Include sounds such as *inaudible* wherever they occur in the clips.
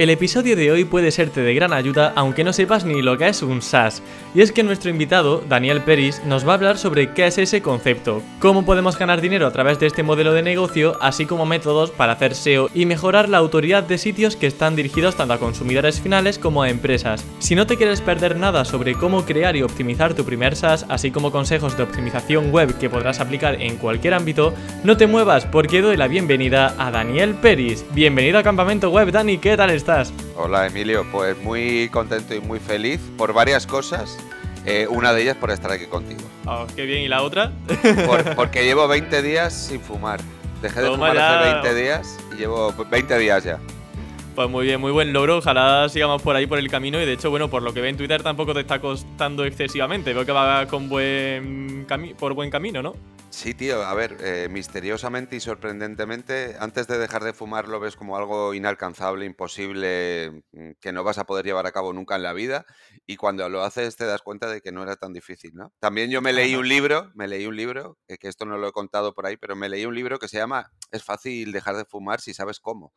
El episodio de hoy puede serte de gran ayuda aunque no sepas ni lo que es un SaaS, y es que nuestro invitado, Daniel Peris, nos va a hablar sobre qué es ese concepto, cómo podemos ganar dinero a través de este modelo de negocio, así como métodos para hacer SEO y mejorar la autoridad de sitios que están dirigidos tanto a consumidores finales como a empresas. Si no te quieres perder nada sobre cómo crear y optimizar tu primer SaaS, así como consejos de optimización web que podrás aplicar en cualquier ámbito, no te muevas porque doy la bienvenida a Daniel Peris. Bienvenido a Campamento Web, Dani, ¿qué tal estás? Hola Emilio, pues muy contento y muy feliz por varias cosas. Eh, una de ellas por estar aquí contigo. Oh, qué bien, ¿y la otra? *laughs* porque llevo 20 días sin fumar. Dejé de fumar hace 20 días y llevo 20 días ya. Pues muy bien, muy buen logro. Ojalá sigamos por ahí por el camino. Y de hecho, bueno, por lo que ve en Twitter tampoco te está costando excesivamente. Veo que va con buen por buen camino, ¿no? Sí, tío, a ver, eh, misteriosamente y sorprendentemente, antes de dejar de fumar lo ves como algo inalcanzable, imposible, mm, que no vas a poder llevar a cabo nunca en la vida, y cuando lo haces te das cuenta de que no era tan difícil, ¿no? También yo me leí un libro, me leí un libro, eh, que esto no lo he contado por ahí, pero me leí un libro que se llama Es fácil dejar de fumar si sabes cómo.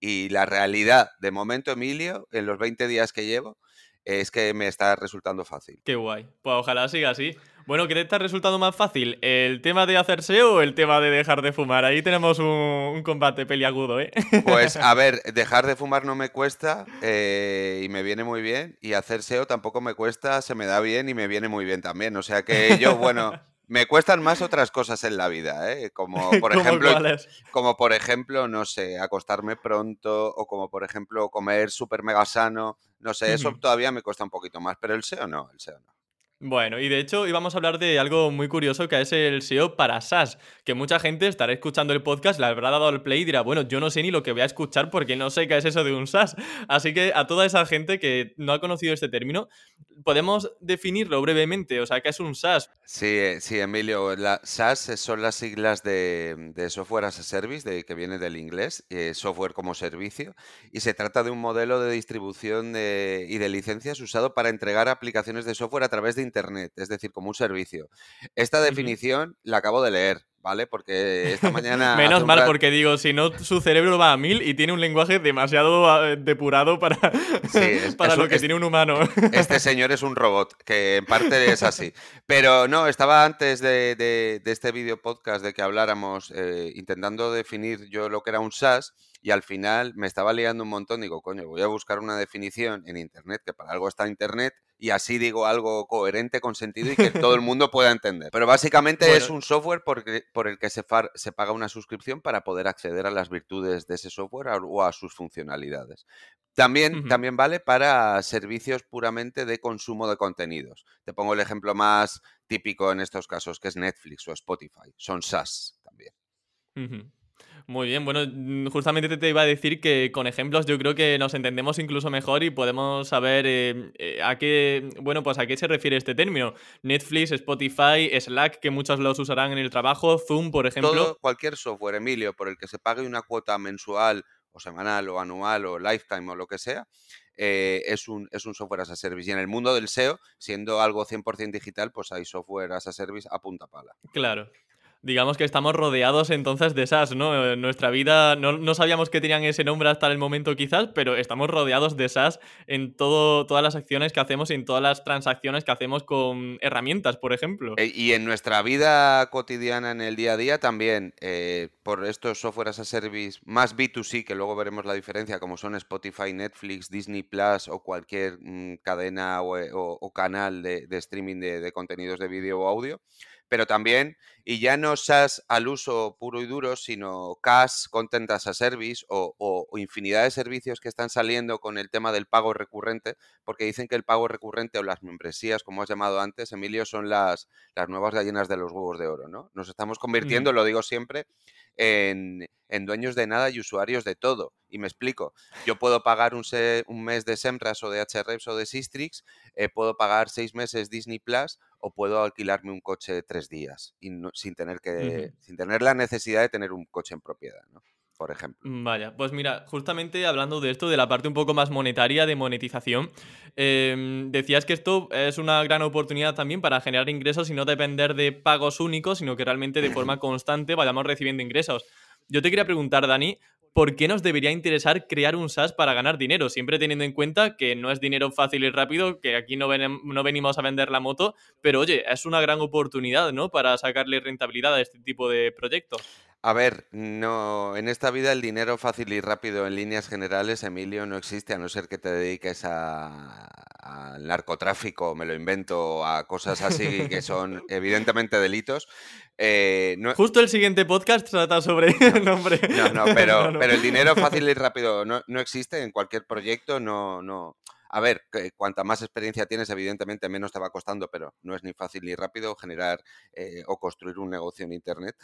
Y la realidad, de momento, Emilio, en los 20 días que llevo, es que me está resultando fácil. Qué guay. Pues ojalá siga así. Bueno, ¿qué te está resultando más fácil? ¿El tema de hacer SEO o el tema de dejar de fumar? Ahí tenemos un, combate peliagudo, ¿eh? Pues a *laughs* ver, dejar de fumar no me cuesta eh, y me viene muy bien. Y hacer SEO tampoco me cuesta, se me da bien y me viene muy bien también. O sea que yo, bueno, me cuestan más otras cosas en la vida, ¿eh? Como *laughs* por ejemplo, como por ejemplo, no sé, acostarme pronto o como por ejemplo comer súper mega sano. No sé, eso todavía me cuesta un poquito más, pero el SEO no, el SEO no. Bueno, y de hecho íbamos a hablar de algo muy curioso que es el SEO para SaaS, que mucha gente estará escuchando el podcast, le habrá dado el play y dirá, bueno, yo no sé ni lo que voy a escuchar porque no sé qué es eso de un SaaS. Así que a toda esa gente que no ha conocido este término, podemos definirlo brevemente, o sea, ¿qué es un SaaS? Sí, eh, sí, Emilio, la SaaS son las siglas de, Software as a Service, de, que viene del inglés, eh, software como servicio, y se trata de un modelo de distribución y de licencias usado para entregar aplicaciones de software a través de Internet, es decir, como un servicio. Esta definición la acabo de leer, ¿vale? Porque esta *laughs* mañana... Menos mal, porque digo, si no, su cerebro va a mil y tiene un lenguaje demasiado ah, depurado para, *laughs* para lo que tiene un humano. *laughs* Este señor es un robot, que en parte es así. Pero no, estaba antes de, este video podcast de que habláramos eh, intentando definir yo lo que era un SaaS y al final me estaba liando un montón. Digo, coño, voy a buscar una definición en Internet, que para algo está Internet, y así digo algo coherente, con sentido y que todo el *laughs* mundo pueda entender. Pero básicamente es un software por, por el que se, se, paga una suscripción para poder acceder a las virtudes de ese software o a sus funcionalidades. También, también vale para servicios puramente de consumo de contenidos. Te pongo el ejemplo más típico en estos casos, que es Netflix o Spotify. Son SaaS también. Muy bien, bueno, mm, justamente te iba a decir que con ejemplos yo creo que nos entendemos incluso mejor y podemos saber eh, eh, a qué, bueno, pues a qué se refiere este término. Netflix, Spotify, Slack, que muchos los usarán en el trabajo, Zoom, por ejemplo. Todo, cualquier software, Emilio, por el que se pague una cuota mensual o semanal o anual o lifetime o lo que sea, eh, es, un, es un software as a service. Y en el mundo del SEO, siendo algo 100% digital, pues hay software as a service a punta pala. Claro digamos que estamos rodeados entonces de SaaS, ¿no? En nuestra vida no, sabíamos que tenían ese nombre hasta el momento quizás, pero estamos rodeados de SaaS en todo, todas las acciones que hacemos y en todas las transacciones que hacemos con herramientas, por ejemplo. E, y en nuestra vida cotidiana, en el día a día, también, eh, por estos software as a service más B2C, que luego veremos la diferencia, como son Spotify, Netflix, Disney Plus o cualquier mm, cadena o, canal de, streaming de, de contenidos de vídeo o audio, pero también, y ya no SaaS al uso puro y duro, sino CAS, Content as a Service o, infinidad de servicios que están saliendo con el tema del pago recurrente, porque dicen que el pago recurrente o las membresías, como has llamado antes, Emilio, son las, las nuevas gallinas de los huevos de oro, ¿no? Nos estamos convirtiendo, lo digo siempre, en, dueños de nada y usuarios de todo. Y me explico, yo puedo pagar un, un mes de Semras o de HREPS o de Sistrix, eh, puedo pagar seis meses Disney Plus o puedo alquilarme un coche de tres días y sin, tener que, sin tener la necesidad de tener un coche en propiedad. ¿no? Por ejemplo. Mm, vaya, pues mira, justamente hablando de esto, de la parte un poco más monetaria, de monetización, em, decías que esto es una gran oportunidad también para generar ingresos y no depender de pagos únicos, sino que realmente de forma *laughs* constante vayamos recibiendo ingresos. Yo te quería preguntar, Dani, ¿por qué nos debería interesar crear un SaaS para ganar dinero? Siempre teniendo en cuenta que no es dinero fácil y rápido, que aquí no, no venimos a vender la moto, pero oye, es una gran oportunidad, ¿no? Para sacarle rentabilidad a este tipo de proyectos. A ver, no, en esta vida el dinero fácil y rápido en líneas generales, Emilio, no existe, a no ser que te dediques al narcotráfico, me lo invento, a cosas así que son *laughs* evidentemente delitos. Eh, Justo el siguiente podcast trata sobre *laughs* el *laughs* nombre. No, no, pero, pero el dinero fácil y rápido no, no existe en cualquier proyecto, no, no, a ver, cuanta más experiencia tienes, evidentemente menos te va costando, pero no es ni fácil ni rápido generar eh, o construir un negocio en Internet.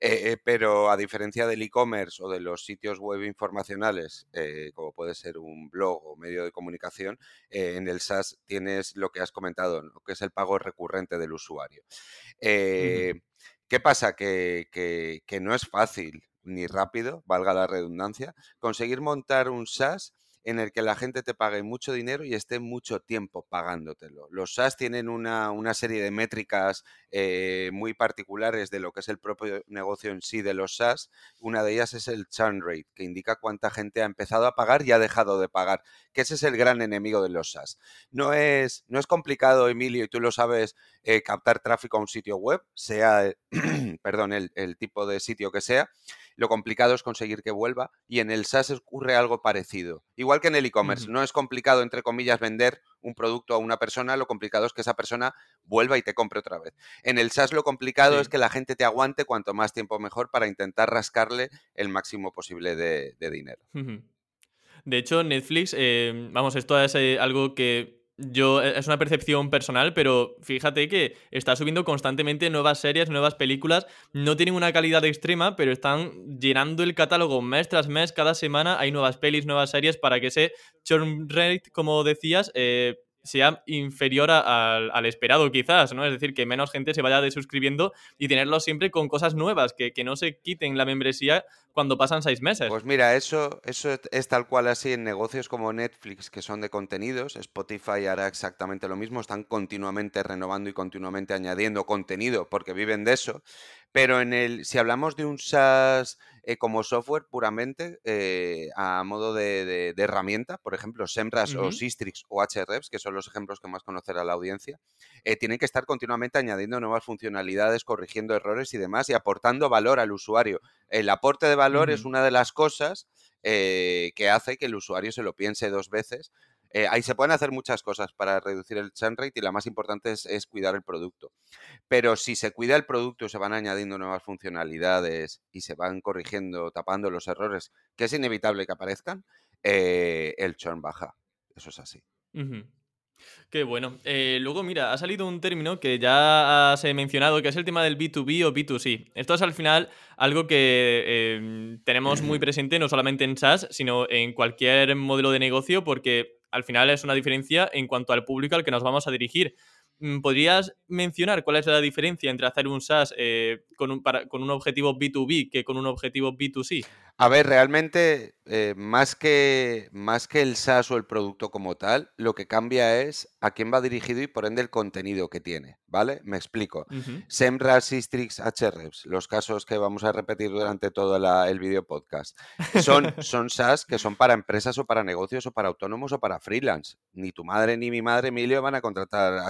Eh, pero a diferencia del e-commerce o de los sitios web informacionales, eh, como puede ser un blog o medio de comunicación, en el SaaS tienes lo que has comentado, que es el pago recurrente del usuario. ¿Qué pasa? Que, que no es fácil ni rápido, valga la redundancia, conseguir montar un SaaS en el que la gente te pague mucho dinero y esté mucho tiempo pagándotelo. Los SaaS tienen una, serie de métricas eh, muy particulares de lo que es el propio negocio en sí de los SaaS. Una de ellas es el churn rate, que indica cuánta gente ha empezado a pagar y ha dejado de pagar, que ese es el gran enemigo de los SaaS. No es, no es complicado, Emilio, y tú lo sabes, eh, captar tráfico a un sitio web, sea, *clears throat* perdón, el tipo de sitio que sea. Lo complicado es conseguir que vuelva y en el SaaS ocurre algo parecido. Igual que en el e-commerce, no es complicado, entre comillas, vender un producto a una persona, lo complicado es que esa persona vuelva y te compre otra vez. En el SaaS lo complicado es que la gente te aguante cuanto más tiempo mejor para intentar rascarle el máximo posible de, dinero. De hecho, Netflix, eh, vamos, esto es eh, algo que yo, e, es una percepción personal, pero fíjate que está subiendo constantemente nuevas series, nuevas películas. No tienen una calidad extrema, pero están llenando el catálogo mes tras mes. Cada semana hay nuevas pelis, nuevas series para que ese churn rate, como decías, eh, sea inferior al, esperado quizás, ¿no? Es decir, que menos gente se vaya desuscribiendo y tenerlo siempre con cosas nuevas, que, no se quiten la membresía cuando pasan seis meses. Pues mira, eso, eso es tal cual así en negocios como Netflix, que son de contenidos, Spotify hará exactamente lo mismo, están continuamente renovando y continuamente añadiendo contenido porque viven de eso. Pero en el, si hablamos de un SaaS eh, como software puramente, eh, a modo de, herramienta, por ejemplo, Semras o Sistrix o HREVs, que son los ejemplos que más conocerá la audiencia, eh, tienen que estar continuamente añadiendo nuevas funcionalidades, corrigiendo errores y demás y aportando valor al usuario. El aporte de valor es una de las cosas que hace que el usuario se lo piense dos veces eh, ahí se pueden hacer muchas cosas para reducir el churn rate y la más importante es, cuidar el producto. Pero si se cuida el producto, se van añadiendo nuevas funcionalidades y se van corrigiendo, tapando los errores, que es inevitable que aparezcan, eh, el churn baja. Eso es así. Qué bueno. Eh, luego, mira, ha salido un término que ya has mencionado, que es el tema del B2B o B2C. Esto es al final algo que em, tenemos muy presente no solamente en SaaS, sino en cualquier modelo de negocio, porque al final es una diferencia en cuanto al público al que nos vamos a dirigir. Mm, ¿Podrías mencionar cuál es la diferencia entre hacer un SaaS eh, con, un, con un objetivo B2B que con un objetivo B2C? A ver, realmente, eh, más, que, más que el SaaS o el producto como tal, lo que cambia es a quién va dirigido y por ende el contenido que tiene, ¿vale? Me explico. Semra, Sistrix, HREVs, los casos que vamos a repetir durante todo el video podcast, son, *laughs* son SaaS que son para empresas o para negocios o para autónomos o para freelance. Ni tu madre ni mi madre, Emilio, van a contratar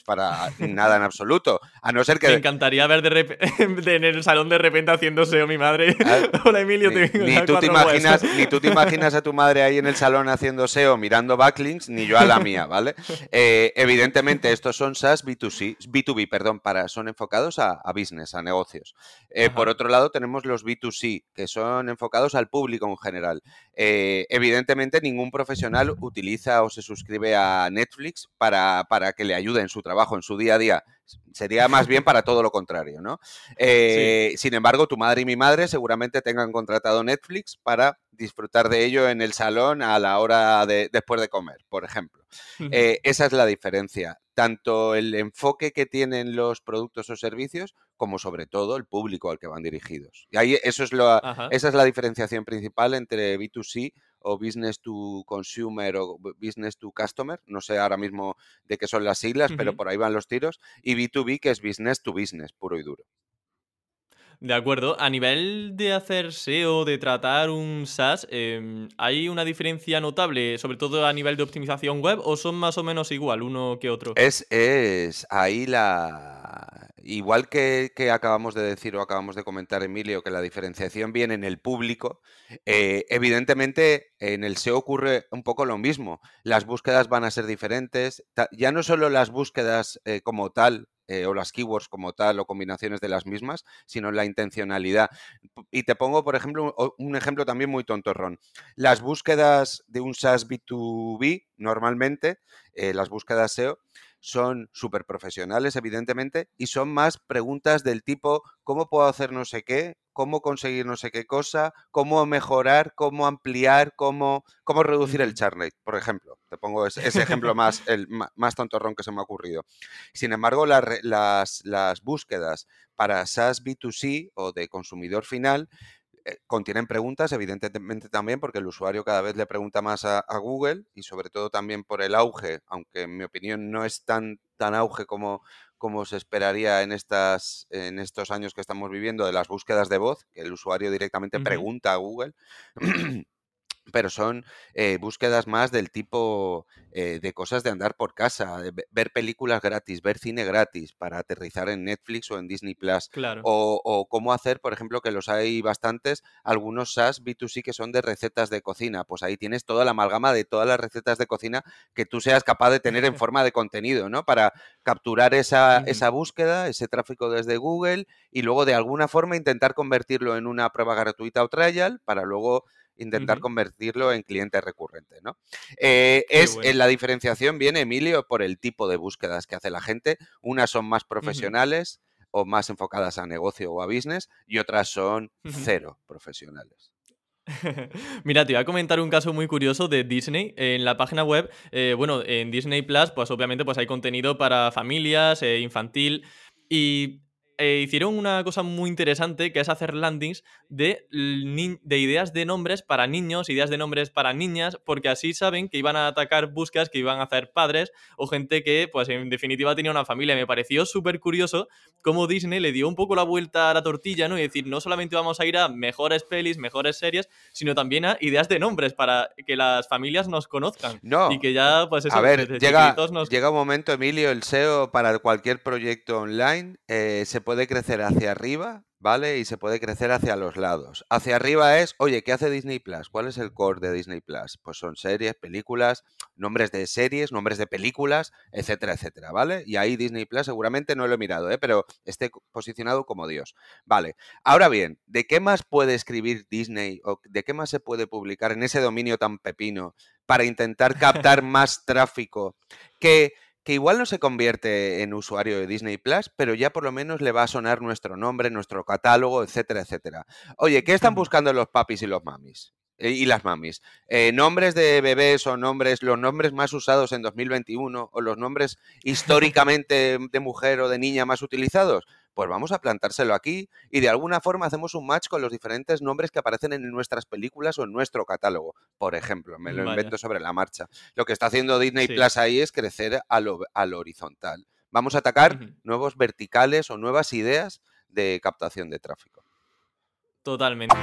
Para nada en absoluto. A no ser que... Me encantaría ver de *laughs* en el salón de repente haciéndose o mi madre. *laughs* Ah, Hola, Emilio, te ni tú, te imaginas, ni tú te imaginas a tu madre ahí en el salón haciendo SEO mirando backlinks, ni yo a la mía, ¿vale? *laughs* Eh, evidentemente, estos son SaaS B2C, B2B, perdón, para, son enfocados a, business, a negocios. Eh, por otro lado, tenemos los B2C, que son enfocados al público en general. Eh, evidentemente, ningún profesional utiliza o se suscribe a Netflix para, para que le ayude en su trabajo, en su día a día Sería más bien para todo lo contrario, ¿no? Eh, sin embargo, tu madre y mi madre seguramente tengan contratado Netflix para disfrutar de ello en el salón a la hora de después de comer, por ejemplo. Eh, esa es la diferencia. Tanto el enfoque que tienen los productos o servicios, como sobre todo el público al que van dirigidos. Y ahí eso es lo, esa es la diferenciación principal entre B2C o business to consumer o business to customer, no sé ahora mismo de qué son las siglas, pero por ahí van los tiros, y B2B que es business to business, puro y duro. De acuerdo. A nivel de hacer SEO, de tratar un SaaS, em, ¿hay una diferencia notable, sobre todo a nivel de optimización web, o son más o menos igual uno que otro? Es, es ahí la... Igual que, acabamos de decir o acabamos de comentar, Emilio, que la diferenciación viene en el público, eh, evidentemente en el SEO ocurre un poco lo mismo. Las búsquedas van a ser diferentes. Ya no solo las búsquedas eh, como tal, eh, o las keywords como tal o combinaciones de las mismas, sino la intencionalidad. Y te pongo, por ejemplo, un ejemplo también muy tontorrón. Las búsquedas de un SaaS B2B, normalmente, eh, las búsquedas SEO, son súper profesionales, evidentemente, y son más preguntas del tipo, ¿cómo puedo hacer no sé qué? ¿Cómo conseguir no sé qué cosa? ¿Cómo mejorar? ¿Cómo ampliar? ¿Cómo, cómo reducir el churn rate? Por ejemplo, te pongo ese, ejemplo más, el, más tontorrón que se me ha ocurrido. Sin embargo, las, las búsquedas para SaaS B2C o de consumidor final contienen preguntas, evidentemente también, porque el usuario cada vez le pregunta más a, Google y sobre todo también por el auge, aunque en mi opinión no es tan, tan auge como, como se esperaría en, estas, en estos años que estamos viviendo de las búsquedas de voz, que el usuario directamente pregunta a Google. *clears throat* pero son eh, búsquedas más del tipo eh, de cosas de andar por casa, de ver películas gratis, ver cine gratis para aterrizar en Netflix o en Disney Plus. Claro. O, cómo hacer, por ejemplo, que los hay bastantes, algunos SaaS B2C que son de recetas de cocina. Pues ahí tienes toda la amalgama de todas las recetas de cocina que tú seas capaz de tener en *laughs* forma de contenido, ¿no? Para capturar esa, esa búsqueda, ese tráfico desde Google y luego de alguna forma intentar convertirlo en una prueba gratuita o trial para luego intentar convertirlo en cliente recurrente, ¿no? Eh, es, en la diferenciación viene, Emilio, por el tipo de búsquedas que hace la gente. Unas son más profesionales o más enfocadas a negocio o a business y otras son cero profesionales. *laughs* Mira, te iba a comentar un caso muy curioso de Disney. En la página web, eh, bueno, en Disney Plus, pues obviamente pues hay contenido para familias, eh, infantil. Y eh, hicieron una cosa muy interesante que es hacer landings de, de, ideas de nombres para niños, ideas de nombres para niñas, porque así saben que iban a atacar búsquedas que iban a hacer padres o gente que, pues en definitiva, tenía una familia. Me pareció súper curioso cómo Disney le dio un poco la vuelta a la tortilla, ¿no? Y decir, no solamente vamos a ir a mejores pelis, mejores series, sino también a ideas de nombres para que las familias nos conozcan. No. Y que ya, pues eso, a ver, llega, llega un momento, Emilio, el SEO para cualquier proyecto online eh, se puede crecer hacia arriba, ¿vale? Y se puede crecer hacia los lados. Hacia arriba es, oye, ¿qué hace Disney Plus? ¿Cuál es el core de Disney Plus? Pues son series, películas, nombres de series, nombres de películas, etcétera, etcétera, ¿vale? Y ahí Disney Plus seguramente no lo he mirado, ¿eh? Pero esté posicionado como Dios. Vale. Ahora bien, ¿de qué más puede escribir Disney o de qué más se puede publicar en ese dominio tan pepino para intentar captar *laughs* más tráfico que que igual no se convierte en usuario de Disney Plus, pero ya por lo menos le va a sonar nuestro nombre, nuestro catálogo, etcétera, etcétera. Oye, ¿qué están buscando los papis y los mamis? Eh, y las mamis. Eh, nombres de bebés o nombres, los nombres más usados en 2021 o los nombres *laughs* históricamente de mujer o de niña más utilizados pues vamos a plantárselo aquí y de alguna forma hacemos un match con los diferentes nombres que aparecen en nuestras películas o en nuestro catálogo, por ejemplo, me lo invento sobre la marcha. Lo que está haciendo Disney Plus ahí es crecer a lo, horizontal. Vamos a atacar nuevos verticales o nuevas ideas de captación de tráfico. Totalmente.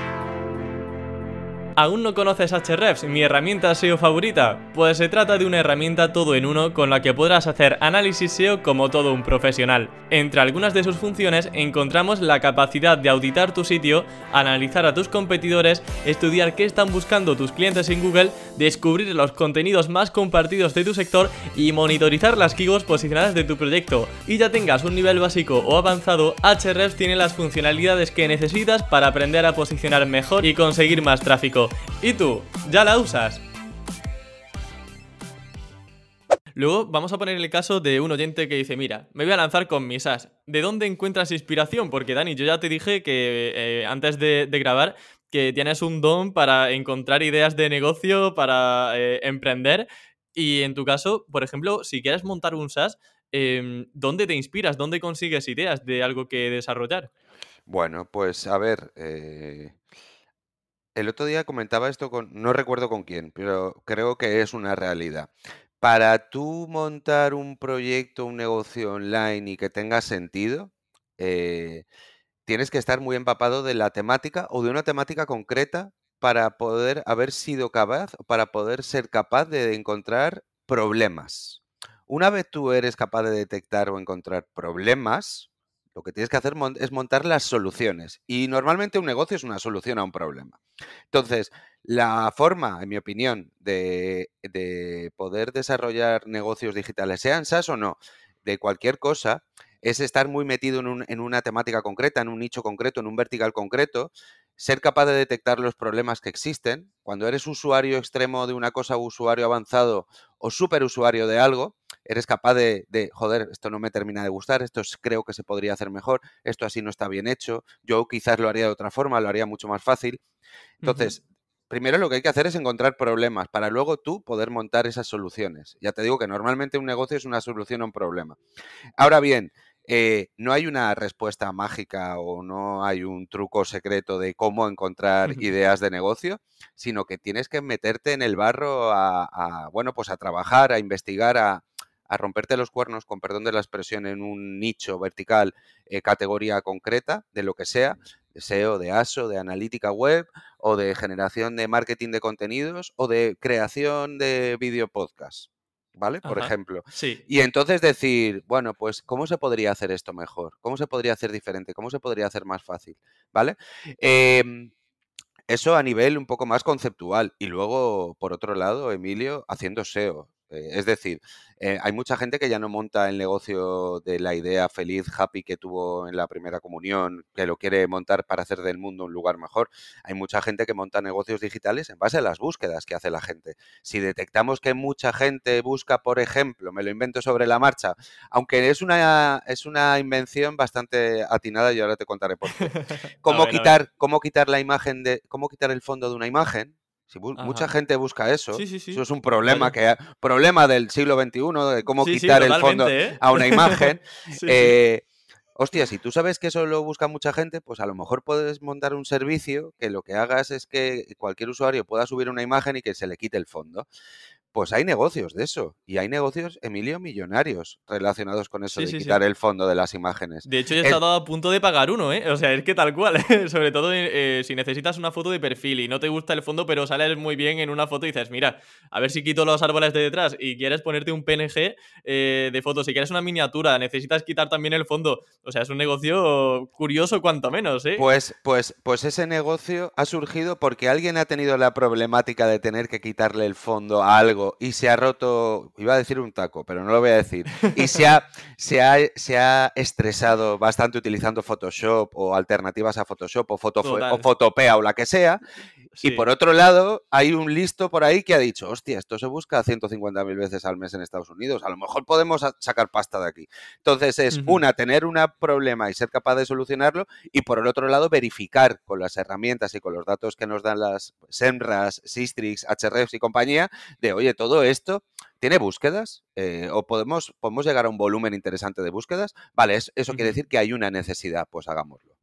¿Aún no conoces Ahrefs, mi herramienta SEO favorita? Pues se trata de una herramienta todo en uno con la que podrás hacer análisis SEO como todo un profesional. Entre algunas de sus funciones encontramos la capacidad de auditar tu sitio, analizar a tus competidores, estudiar qué están buscando tus clientes en Google, descubrir los contenidos más compartidos de tu sector y monitorizar las keywords posicionadas de tu proyecto. Y ya tengas un nivel básico o avanzado, Ahrefs tiene las funcionalidades que necesitas para aprender a posicionar mejor y conseguir más tráfico. ¿Y tú? ¿Ya la usas? Luego vamos a poner el caso de un oyente que dice, mira, me voy a lanzar con mis as. ¿De dónde encuentras inspiración? Porque Dani, yo ya te dije que eh, antes de, grabar que tienes un don para encontrar ideas de negocio, para eh, emprender. Y en tu caso, por ejemplo, si quieres montar un SaaS, em, ¿dónde te inspiras? ¿Dónde consigues ideas de algo que desarrollar? Bueno, pues a ver, eh, el otro día comentaba esto con, no recuerdo con quién, pero creo que es una realidad. Para tú montar un proyecto, un negocio online y que tenga sentido, eh, tienes que estar muy empapado de la temática o de una temática concreta para poder haber sido capaz, para poder ser capaz de encontrar problemas. Una vez tú eres capaz de detectar o encontrar problemas, lo que tienes que hacer es montar las soluciones. Y normalmente un negocio es una solución a un problema. Entonces, la forma, en mi opinión, de, poder desarrollar negocios digitales, sean SaaS o no, de cualquier cosa, es estar muy metido en, en, una temática concreta, en un nicho concreto, en un vertical concreto, ser capaz de detectar los problemas que existen. Cuando eres usuario extremo de una cosa, usuario avanzado o superusuario de algo, eres capaz de, joder, esto no me termina de gustar, esto creo que se podría hacer mejor, esto así no está bien hecho, yo quizás lo haría de otra forma, lo haría mucho más fácil. Entonces, primero lo que hay que hacer es encontrar problemas para luego tú poder montar esas soluciones. Ya te digo que normalmente un negocio es una solución a un problema. Ahora bien, eh, no hay una respuesta mágica o no hay un truco secreto de cómo encontrar ideas de negocio, sino que tienes que meterte en el barro a bueno, pues a trabajar, a investigar, a, a romperte los cuernos, con perdón de la expresión, en un nicho vertical, eh, categoría concreta, de lo que sea, de SEO, de ASO, de analítica web o de generación de marketing de contenidos o de creación de video podcast. ¿Vale? Por ejemplo. Sí. Y entonces decir, bueno, pues, ¿cómo se podría hacer esto mejor? ¿Cómo se podría hacer diferente? ¿Cómo se podría hacer más fácil? ¿Vale? Em, eso a nivel un poco más conceptual. Y luego, por otro lado, Emilio, haciendo SEO. Eh, es decir, eh, hay mucha gente que ya no monta el negocio de la idea feliz, happy que tuvo en la primera comunión, que lo quiere montar para hacer del mundo un lugar mejor. Hay mucha gente que monta negocios digitales en base a las búsquedas que hace la gente. Si detectamos que mucha gente busca, por ejemplo, me lo invento sobre la marcha, aunque es una, es una invención bastante atinada y ahora te contaré por qué. *laughs* ¿Cómo, quitar, cómo quitar la imagen de, cómo quitar el fondo de una imagen? Si mucha gente busca eso, eso es un problema que problema del siglo XXI de cómo quitar el fondo ¿eh? a una imagen. *laughs* eh, hostia, si tú sabes que eso lo busca mucha gente, pues a lo mejor puedes montar un servicio que lo que hagas es que cualquier usuario pueda subir una imagen y que se le quite el fondo. Pues hay negocios de eso. Y hay negocios, Emilio, millonarios relacionados con eso de quitar el fondo de las imágenes. De hecho, ya estado a punto de pagar uno, ¿eh? O sea, es que tal cual. *laughs* Sobre todo eh, si necesitas una foto de perfil y no te gusta el fondo, pero sales muy bien en una foto y dices, mira, a ver si quito los árboles de detrás y quieres ponerte un PNG eh, de fotos. Si quieres una miniatura, necesitas quitar también el fondo. O sea, es un negocio curioso, cuanto menos, ¿eh? Pues, pues, pues ese negocio ha surgido porque alguien ha tenido la problemática de tener que quitarle el fondo a algo y se ha roto, iba a decir un taco, pero no lo voy a decir, y se ha, *laughs* se ha, se ha estresado bastante utilizando Photoshop o alternativas a Photoshop o, foto, o Photopea o la que sea, y por otro lado hay un listo por ahí que ha dicho, hostia, esto se busca 150.000 veces al mes en Estados Unidos, a lo mejor podemos sacar pasta de aquí. Entonces es una, tener un problema y ser capaz de solucionarlo, y por el otro lado verificar con las herramientas y con los datos que nos dan las SEMRAS, Sistrix, HRFs y compañía, de, oye, todo esto tiene búsquedas eh, o podemos, podemos llegar a un volumen interesante de búsquedas. Vale, eso quiere decir que hay una necesidad, pues hagámoslo.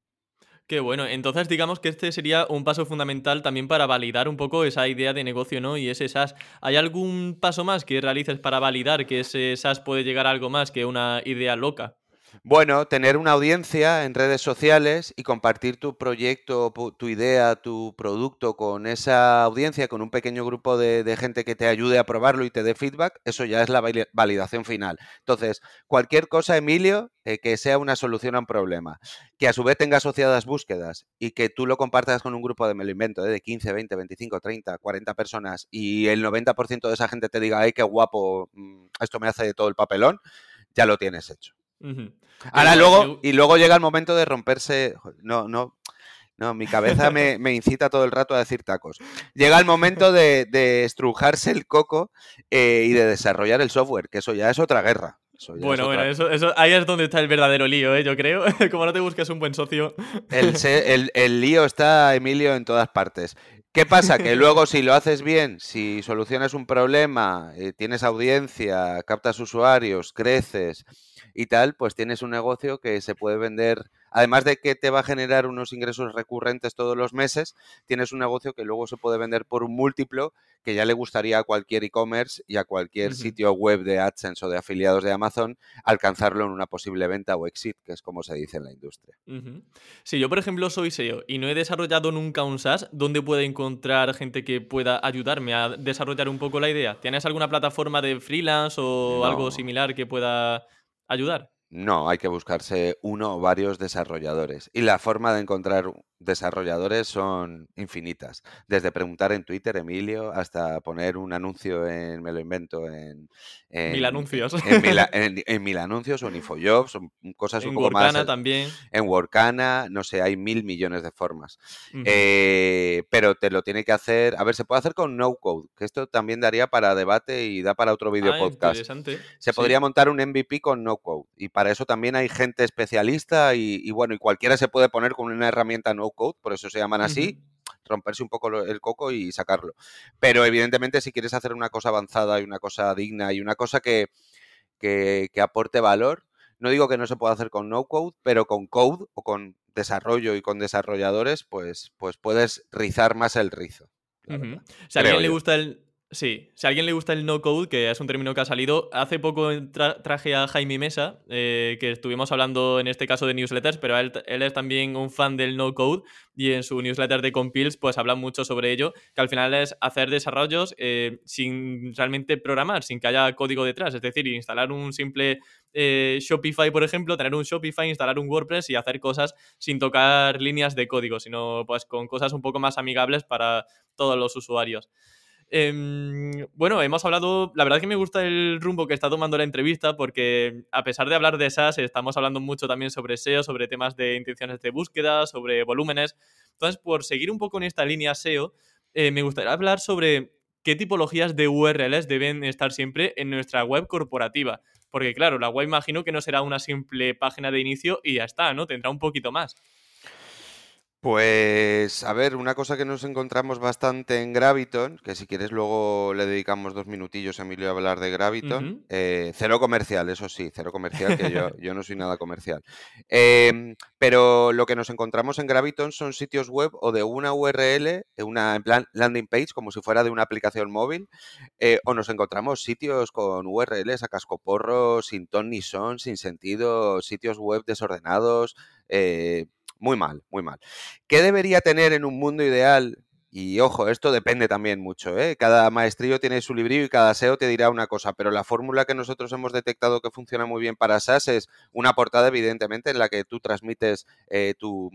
Qué bueno, entonces digamos que este sería un paso fundamental también para validar un poco esa idea de negocio, ¿no? Y ese SaaS. ¿Hay algún paso más que realices para validar que ese SaaS puede llegar a algo más que una idea loca? Bueno, tener una audiencia en redes sociales y compartir tu proyecto, tu idea, tu producto con esa audiencia, con un pequeño grupo de, gente que te ayude a probarlo y te dé feedback, eso ya es la validación final. Entonces, cualquier cosa, Emilio, eh, que sea una solución a un problema, que a su vez tenga asociadas búsquedas y que tú lo compartas con un grupo de, me lo invento, eh, de 15, 20, 25, 30, 40 personas y el 90% de esa gente te diga, ay, qué guapo, mm, esto me hace de todo el papelón, ya lo tienes hecho. Ahora luego, y luego llega el momento de romperse. No, no. No, mi cabeza *laughs* me, incita todo el rato a decir tacos. Llega el momento de, estrujarse el coco eh, y de desarrollar el software, que eso ya es otra guerra. bueno, bueno, eso, ahí es donde está el verdadero lío, ¿eh? yo creo. *laughs* Como no te busques un buen socio. El, el, lío está, Emilio, en todas partes. ¿Qué pasa? Que *laughs* luego si lo haces bien, si solucionas un problema, eh, tienes audiencia, captas usuarios, creces y tal, pues tienes un negocio que se puede vender, además de que te va a generar unos ingresos recurrentes todos los meses, tienes un negocio que luego se puede vender por un múltiplo que ya le gustaría a cualquier e-commerce y a cualquier sitio web de AdSense o de afiliados de Amazon alcanzarlo en una posible venta o exit, que es como se dice en la industria. Si yo, por ejemplo, soy SEO y no he desarrollado nunca un SaaS, ¿dónde puedo encontrar gente que pueda ayudarme a desarrollar un poco la idea? ¿Tienes alguna plataforma de freelance o algo similar que pueda ayudar? No, hay que buscarse uno o varios desarrolladores. Y la forma de encontrar desarrolladores son infinitas. Desde preguntar en Twitter, Emilio, hasta poner un anuncio en, me lo invento, en... mil anuncios. *laughs* En, mil, anuncios o en Infojobs, son cosas un poco más... En Workana también. En Workana, no sé, hay mil millones de formas. Eh, pero te lo tiene que hacer... A ver, se puede hacer con no code, que esto también daría para debate y da para otro video ah, podcast. Se podría montar un MVP con no code. Y para eso también hay gente especialista y, y bueno, y cualquiera se puede poner con una herramienta no code, por eso se llaman así, romperse un poco el coco y sacarlo. Pero evidentemente si quieres hacer una cosa avanzada y una cosa digna y una cosa que, que, aporte valor, no digo que no se pueda hacer con no code, pero con code o con desarrollo y con desarrolladores, pues, pues puedes rizar más el rizo. Si a alguien le gusta el, Sí, si a alguien le gusta el no-code, que es un término que ha salido, hace poco traje a Jaime Mesa, eh, que estuvimos hablando en este caso de newsletters, pero él, es también un fan del no-code y en su newsletter de Compiles pues habla mucho sobre ello, que al final es hacer desarrollos eh, sin realmente programar, sin que haya código detrás, es decir, instalar un simple eh, Shopify, por ejemplo, tener un Shopify, instalar un WordPress y hacer cosas sin tocar líneas de código, sino pues con cosas un poco más amigables para todos los usuarios. Em, bueno, hemos hablado, la verdad es que me gusta el rumbo que está tomando la entrevista porque a pesar de hablar de SaaS, estamos hablando mucho también sobre SEO, sobre temas de intenciones de búsqueda, sobre volúmenes. Entonces, por seguir un poco en esta línea SEO, eh, me gustaría hablar sobre qué tipologías de URLs deben estar siempre en nuestra web corporativa. Porque claro, la web imagino que no será una simple página de inicio y ya está, ¿no? Tendrá un poquito más. Pues, a ver, una cosa que nos encontramos bastante en Graviton, que si quieres luego le dedicamos dos minutillos a Emilio a hablar de Graviton. Eh, cero comercial, eso sí, cero comercial, que yo, *laughs* yo no soy nada comercial. Em, pero lo que nos encontramos en Graviton son sitios web o de una URL, una en plan landing page, como si fuera de una aplicación móvil, eh, o nos encontramos sitios con URLs a cascoporro, sin ton ni son, sin sentido, sitios web desordenados. Eh, muy mal, muy mal. ¿Qué debería tener en un mundo ideal? Y ojo, esto depende también mucho, ¿eh? Cada maestrillo tiene su librillo y cada SEO te dirá una cosa, pero la fórmula que nosotros hemos detectado que funciona muy bien para SaaS es una portada, evidentemente, en la que tú transmites eh, tu,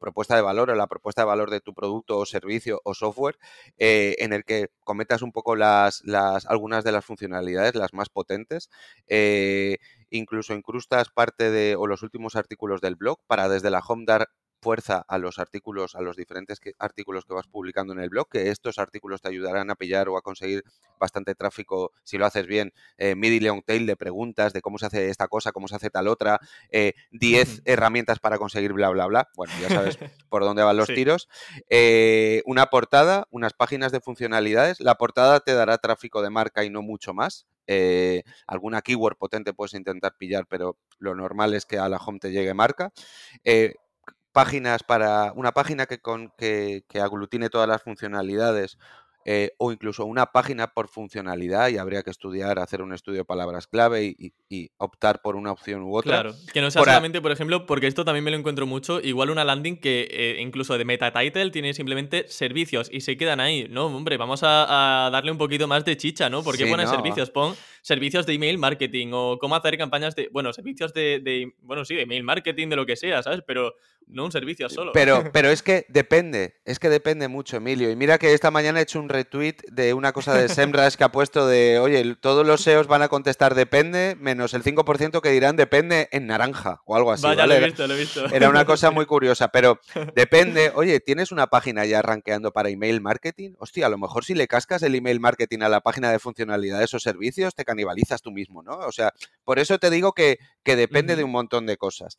propuesta de valor o la propuesta de valor de tu producto o servicio o software, eh, en el que comentas un poco las, las, algunas de las funcionalidades, las más potentes. Eh, incluso incrustas parte de o los últimos artículos del blog para desde la home dar fuerza a los artículos, a los diferentes artículos que vas publicando en el blog, que estos artículos te ayudarán a pillar o a conseguir bastante tráfico si lo haces bien. Eh, midi long tail de preguntas de cómo se hace esta cosa, cómo se hace tal otra, 10 eh, *laughs* herramientas para conseguir bla, bla, bla. Bueno, ya sabes *laughs* por dónde van los tiros. Eh, una portada, unas páginas de funcionalidades. La portada te dará tráfico de marca y no mucho más. Eh, alguna keyword potente puedes intentar pillar, pero lo normal es que a la home te llegue marca. Eh, páginas para una página que, con, que, aglutine todas las funcionalidades eh, o incluso una página por funcionalidad y habría que estudiar, hacer un estudio de palabras clave y, optar por una opción u otra. Claro, que no sea solamente, por ejemplo, porque esto también me lo encuentro mucho, igual una landing que eh, incluso de meta title tiene simplemente servicios y se quedan ahí. No, hombre, vamos a, darle un poquito más de chicha, ¿no? ¿Por qué pones servicios? Pon servicios de email marketing o cómo hacer campañas de, bueno, servicios de, de, bueno, sí, de email marketing, de lo que sea, ¿sabes? Pero no un servicio solo. Pero, pero es que depende, es que depende mucho, Emilio. Y mira que esta mañana he hecho un retweet de una cosa de Semrush que ha puesto de, oye, todos los SEOs van a contestar depende, menos el 5% que dirán depende en naranja o algo así. Vaya, lo he visto, lo he visto. Era una cosa muy *laughs* curiosa, pero depende, oye, ¿tienes una página ya rankeando para email marketing? Hostia, a lo mejor si le cascas el email marketing a la página de funcionalidades o servicios, te canibalizas tú mismo, ¿no? O sea, por eso te digo que, que depende de un montón de cosas.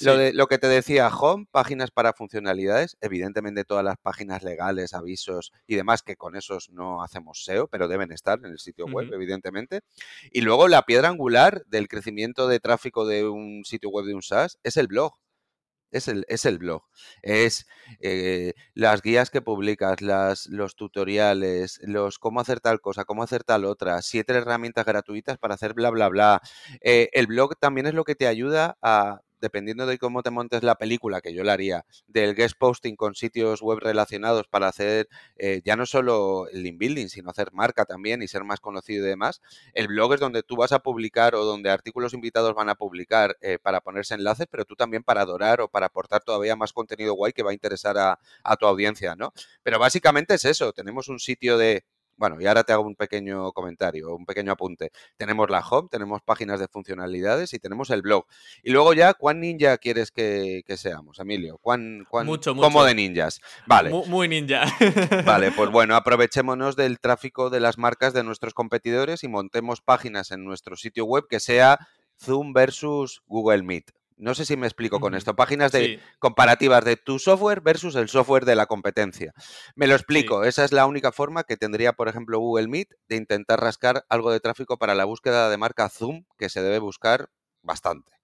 Lo, de, lo que te decía, home, páginas para funcionalidades, evidentemente todas las páginas legales, avisos y demás, que con esos no hacemos SEO, pero deben estar en el sitio web, evidentemente. Y luego la piedra angular del crecimiento de tráfico de un sitio web de un SaaS es el blog. Es el, es el, blog. Es eh, las guías que publicas, las, los tutoriales, los cómo hacer tal cosa, cómo hacer tal otra, siete herramientas gratuitas para hacer bla, bla, bla. Eh, el blog también es lo que te ayuda a dependiendo de cómo te montes la película, que yo la haría, del guest posting con sitios web relacionados para hacer eh, ya no solo el link building, sino hacer marca también y ser más conocido y demás, el blog es donde tú vas a publicar o donde artículos invitados van a publicar eh, para ponerse enlaces, pero tú también para adorar o para aportar todavía más contenido guay que va a interesar a, a tu audiencia, ¿no? Pero básicamente es eso, tenemos un sitio de bueno, y ahora te hago un pequeño comentario, un pequeño apunte. Tenemos la home, tenemos páginas de funcionalidades y tenemos el blog. Y luego ya, ¿cuán ninja quieres que, seamos, Emilio? ¿Cuán, cuán, mucho, mucho. ¿Cómo de ninjas? Vale. Muy, ninja. Vale, pues *laughs* bueno, aprovechémonos del tráfico de las marcas de nuestros competidores y montemos páginas en nuestro sitio web que sea Zoom versus Google Meet. No sé si me explico con esto. Páginas de comparativas de tu software versus el software de la competencia. Me lo explico. Esa es la única forma que tendría, por ejemplo, Google Meet de intentar rascar algo de tráfico para la búsqueda de marca Zoom, que se debe buscar bastante.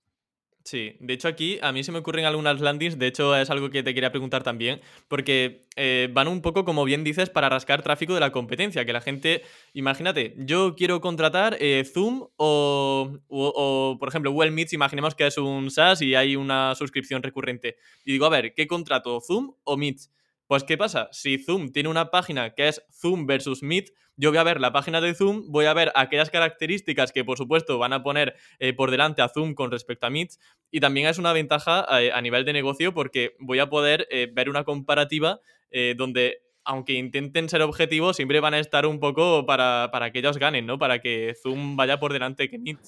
Sí, de hecho aquí a mí se me ocurren algunas landings, de hecho es algo que te quería preguntar también, porque eh, van un poco, como bien dices, para rascar tráfico de la competencia, que la gente, imagínate, yo quiero contratar eh, Zoom o, o, por ejemplo, Google Meets, imaginemos que es un SaaS y hay una suscripción recurrente. Y digo, a ver, ¿qué contrato, Zoom o Meets? Pues ¿qué pasa? Si Zoom tiene una página que es Zoom versus Meet, yo voy a ver la página de Zoom, voy a ver aquellas características que por supuesto van a poner eh, por delante a Zoom con respecto a Meet y también es una ventaja eh, a nivel de negocio porque voy a poder eh, ver una comparativa donde aunque intenten ser objetivos, siempre van a estar un poco para, para que ellos ganen, ¿no? Para que Zoom vaya por delante que Meet.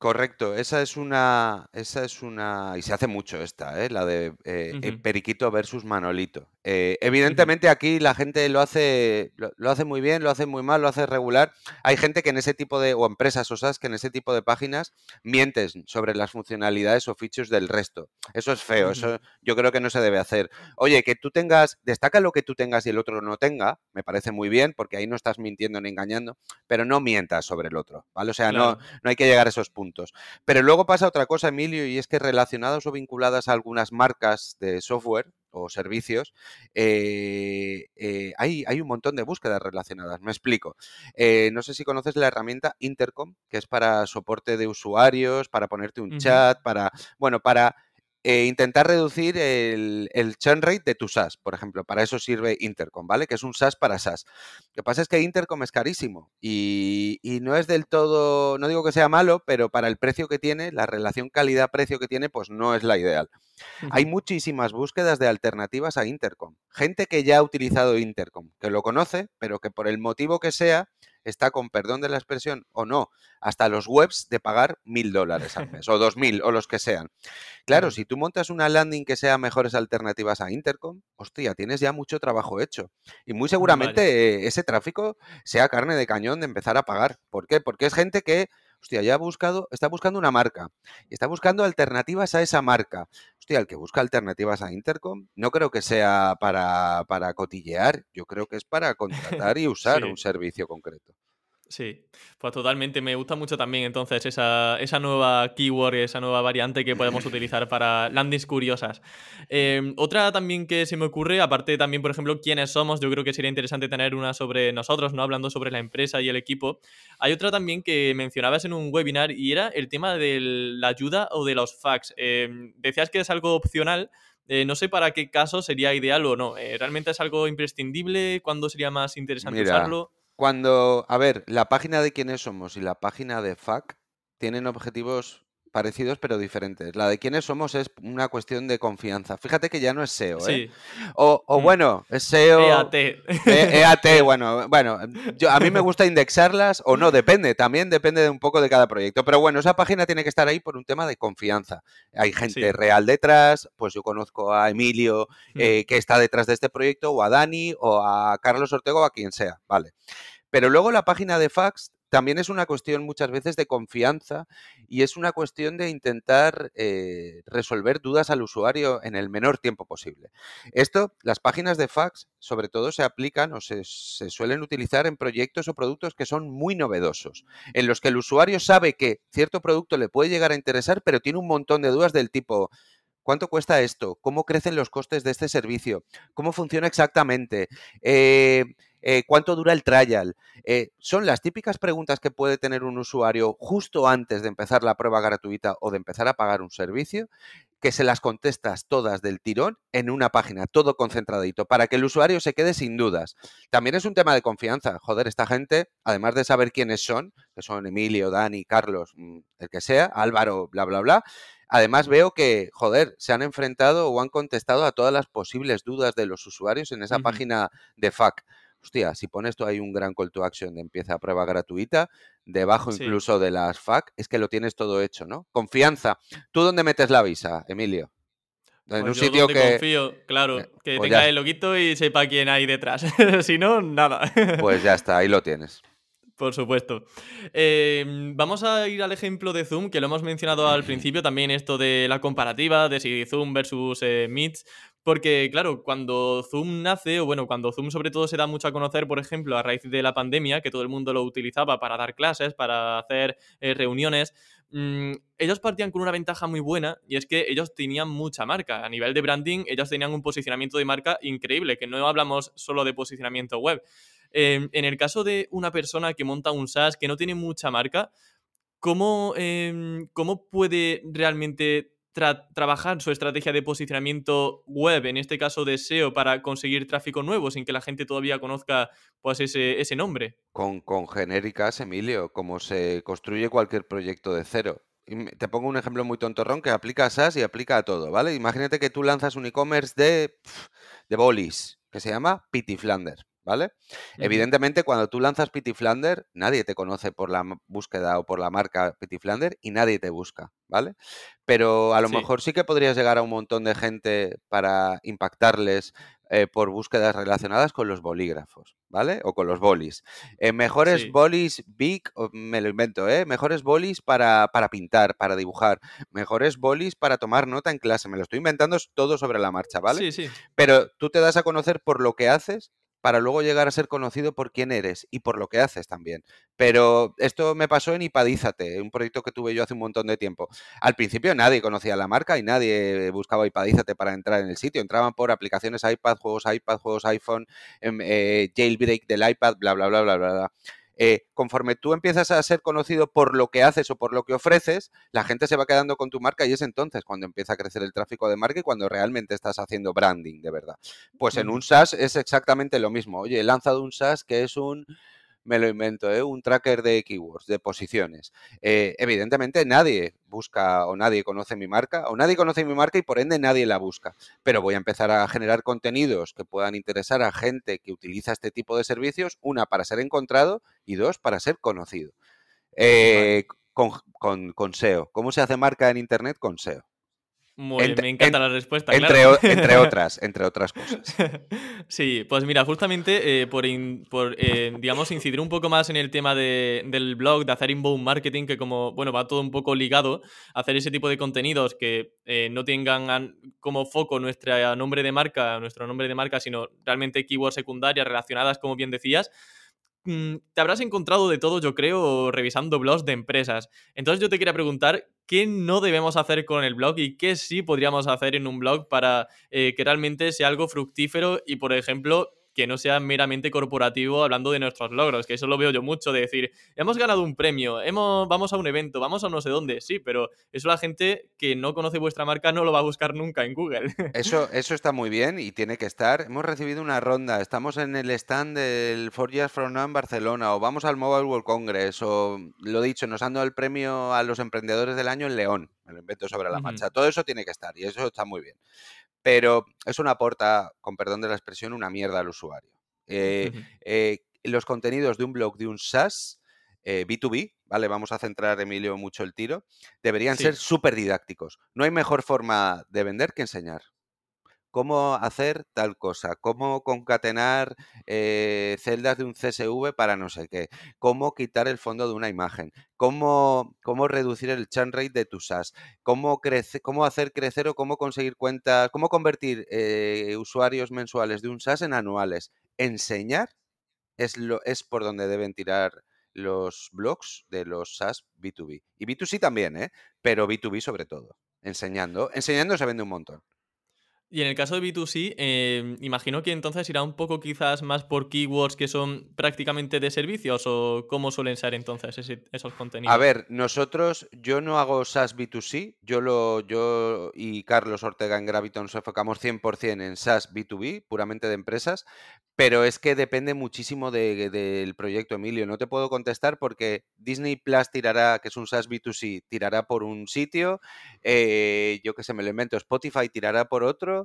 Correcto, esa es una, esa es una, y se hace mucho esta, ¿eh? la de eh, Periquito versus Manolito. Eh, evidentemente aquí la gente lo hace, lo, hace muy bien, lo hace muy mal, lo hace regular. Hay gente que en ese tipo de, o empresas o SaaS que en ese tipo de páginas mienten sobre las funcionalidades o features del resto. Eso es feo, eso yo creo que no se debe hacer. Oye, que tú tengas, destaca lo que tú tengas y el otro no tenga, me parece muy bien, porque ahí no estás mintiendo ni engañando, pero no mientas sobre el otro, ¿vale? O sea, no, no hay que llegar a esos puntos. Pero luego pasa otra cosa, Emilio, y es que relacionados o vinculadas a algunas marcas de software o servicios, eh, eh, hay, hay, un montón de búsquedas relacionadas. Me explico. Eh, no sé si conoces la herramienta Intercom, que es para soporte de usuarios, para ponerte un chat, para, bueno, para eh, intentar reducir el, el, churn rate de tu SaaS, por ejemplo. Para eso sirve Intercom, ¿vale? Que es un SaaS para SaaS. Lo que pasa es que Intercom es carísimo y, no es del todo, no digo que sea malo, pero para el precio que tiene, la relación calidad-precio que tiene, pues no es la ideal. Hay muchísimas búsquedas de alternativas a Intercom. Gente que ya ha utilizado Intercom, que lo conoce, pero que por el motivo que sea, está con perdón de la expresión o no, hasta los webs de pagar mil dólares al mes o dos mil o los que sean. Claro, si tú montas una landing que sea mejores alternativas a Intercom, hostia, tienes ya mucho trabajo hecho. Y muy seguramente ese tráfico sea carne de cañón de empezar a pagar. ¿Por qué? Porque es gente que hostia, ya ha buscado, está buscando una marca y está buscando alternativas a esa marca. Hostia, el que busca alternativas a Intercom, no creo que sea para, para cotillear, yo creo que es para *laughs* contratar y usar un servicio concreto. Sí, pues totalmente. Me gusta mucho también entonces esa, esa nueva keyword, esa nueva variante que podemos utilizar para landings curiosas. Em, otra también que se me ocurre, aparte también, por ejemplo, quiénes somos, yo creo que sería interesante tener una sobre nosotros, ¿no? Hablando sobre la empresa y el equipo. Hay otra también que mencionabas en un webinar y era el tema de la ayuda o de los fax. Em, decías que es algo opcional. Eh, no sé para qué caso sería ideal o no. Eh, ¿Realmente es algo imprescindible? ¿Cuándo sería más interesante usarlo? Cuando, a ver, la página de quiénes somos y la página de FAC tienen objetivos parecidos pero diferentes. La de quiénes somos es una cuestión de confianza. Fíjate que ya no es SEO, ¿eh? O, o mm. bueno, es SEO... EAT. EAT, e bueno, bueno, yo, a mí me gusta indexarlas o no, depende, también depende de un poco de cada proyecto. Pero bueno, esa página tiene que estar ahí por un tema de confianza. Hay gente real detrás, pues yo conozco a Emilio mm. eh, que está detrás de este proyecto, o a Dani, o a Carlos Ortego, o a quien sea, vale. Pero luego la página de fax también es una cuestión muchas veces de confianza y es una cuestión de intentar eh, resolver dudas al usuario en el menor tiempo posible. Esto, las páginas de fax, sobre todo se aplican o se, se, suelen utilizar en proyectos o productos que son muy novedosos, en los que el usuario sabe que cierto producto le puede llegar a interesar, pero tiene un montón de dudas del tipo, ¿Cuánto cuesta esto? ¿Cómo crecen los costes de este servicio? ¿Cómo funciona exactamente? Eh, eh, ¿Cuánto dura el trial? Eh, son las típicas preguntas que puede tener un usuario justo antes de empezar la prueba gratuita o de empezar a pagar un servicio, que se las contestas todas del tirón en una página, todo concentradito, para que el usuario se quede sin dudas. También es un tema de confianza. Joder, esta gente, además de saber quiénes son, que son Emilio, Dani, Carlos, mm, el que sea, Álvaro, bla, bla, bla, Además veo que, joder, se han enfrentado o han contestado a todas las posibles dudas de los usuarios en esa página de FAQ hostia, si pones tú ahí un gran call to action de empieza a prueba gratuita, debajo incluso de las FAQ, es que lo tienes todo hecho, ¿no? Confianza. ¿Tú dónde metes la visa, Emilio? En pues un sitio que. confío, claro, eh, que pues tenga el loguito y sepa quién hay detrás. *laughs* si no, nada. pues ya está, ahí lo tienes. Por supuesto. Em, vamos a ir al ejemplo de Zoom, que lo hemos mencionado al principio, también esto de la comparativa de si Zoom versus eh, Meets. Porque, claro, cuando Zoom nace, o bueno, cuando Zoom sobre todo se da mucho a conocer, por ejemplo, a raíz de la pandemia, que todo el mundo lo utilizaba para dar clases, para hacer eh, reuniones, mm, ellos partían con una ventaja muy buena y es que ellos tenían mucha marca. A nivel de branding, ellos tenían un posicionamiento de marca increíble, que no hablamos solo de posicionamiento web. Em, en el caso de una persona que monta un SaaS que no tiene mucha marca, ¿cómo, em, cómo puede realmente trabajar su estrategia de posicionamiento web, en este caso de SEO, para conseguir tráfico nuevo sin que la gente todavía conozca pues, ese, ese nombre? Con, con genéricas, Emilio, como se construye cualquier proyecto de cero. Te pongo un ejemplo muy tontorrón que aplica a SaaS y aplica a todo, ¿vale? Imagínate que tú lanzas un e-commerce de, de bolis, que se llama Pity Flander, ¿vale? Evidentemente, cuando tú lanzas Pity Flander, nadie te conoce por la búsqueda o por la marca Pity Flander y nadie te busca, ¿vale? Pero a lo mejor sí que podrías llegar a un montón de gente para impactarles eh, por búsquedas relacionadas con los bolígrafos, ¿vale? O con los bolis. Eh, mejores bolis big, me lo invento, ¿eh? Mejores bolis para, para pintar, para dibujar. Mejores bolis para tomar nota en clase. Me lo estoy inventando todo sobre la marcha, ¿vale? Sí, sí. Pero tú te das a conocer por lo que haces para luego llegar a ser conocido por quién eres y por lo que haces también. Pero esto me pasó en Ipadízate, un proyecto que tuve yo hace un montón de tiempo. Al principio nadie conocía la marca y nadie buscaba Ipadízate para entrar en el sitio. Entraban por aplicaciones iPad, juegos iPad, juegos iPhone, em, eh, jailbreak del iPad, bla, bla, bla, bla, bla. bla. Eh, conforme tú empiezas a ser conocido por lo que haces o por lo que ofreces, la gente se va quedando con tu marca y es entonces cuando empieza a crecer el tráfico de marca y cuando realmente estás haciendo branding de verdad. Pues en un SaaS es exactamente lo mismo. Oye, he lanzado un SaaS que es un me lo invento, ¿eh? un tracker de keywords, de posiciones. Eh, evidentemente nadie busca o nadie conoce mi marca, o nadie conoce mi marca y por ende nadie la busca. Pero voy a empezar a generar contenidos que puedan interesar a gente que utiliza este tipo de servicios, una para ser encontrado y dos para ser conocido. Eh, con, con, con SEO. ¿Cómo se hace marca en Internet con SEO? Me encanta la respuesta. Entre, *laughs* entre, otras, entre otras cosas. *laughs* sí, pues mira, justamente eh, por, por eh, digamos, incidir un poco más en el tema de, del blog, de hacer inbound marketing, que como, bueno, va todo un poco ligado, hacer ese tipo de contenidos que eh, no tengan como foco nuestro nombre de marca, nuestro nombre de marca, sino realmente keywords secundarias relacionadas, como bien decías, te habrás encontrado de todo, yo creo, revisando blogs de empresas. Entonces yo te quería preguntar, ¿qué no debemos hacer con el blog y qué sí podríamos hacer en un blog para eh, que realmente sea algo fructífero y, por ejemplo, que no sea meramente corporativo hablando de nuestros logros, que eso lo veo yo mucho, de decir, hemos ganado un premio, hemos, vamos a un evento, vamos a no sé dónde, sí, pero eso la gente que no conoce vuestra marca no lo va a buscar nunca en Google. *laughs* Eso, eso está muy bien y tiene que estar. Hemos recibido una ronda, estamos en el stand del Four Years From Now en Barcelona, o vamos al Mobile World Congress, o lo dicho, nos han dado el premio a los emprendedores del año en León, me lo invento sobre la marcha. Todo eso tiene que estar y eso está muy bien pero eso no aporta, con perdón de la expresión, una mierda al usuario. Eh, eh, los contenidos de un blog de un SaaS B2B, eh, ¿vale? Vamos a centrar, Emilio, mucho el tiro, deberían ser súper didácticos. No hay mejor forma de vender que enseñar cómo hacer tal cosa, cómo concatenar eh, celdas de un CSV para no sé qué, cómo quitar el fondo de una imagen, cómo, cómo reducir el churn rate de tu SaaS, cómo, cómo hacer crecer o cómo conseguir cuentas, cómo convertir eh, usuarios mensuales de un SaaS en anuales. Enseñar es, lo, es por donde deben tirar los blogs de los SaaS B2B. Y B2C también, ¿eh? pero B2B sobre todo. Enseñando. Enseñando se vende un montón. Y en el caso de B2C, em, imagino que entonces irá un poco quizás más por keywords que son prácticamente de servicios o cómo suelen ser entonces esos contenidos. A ver, nosotros, yo no hago SaaS B2C, yo, lo, yo y Carlos Ortega en Graviton nos enfocamos 100% en SaaS B2B, puramente de empresas, pero es que depende muchísimo del proyecto, Emilio. No te puedo contestar porque Disney Plus tirará, que es un SaaS B2C, tirará por un sitio, eh, yo que sé, me lo invento, Spotify tirará por otro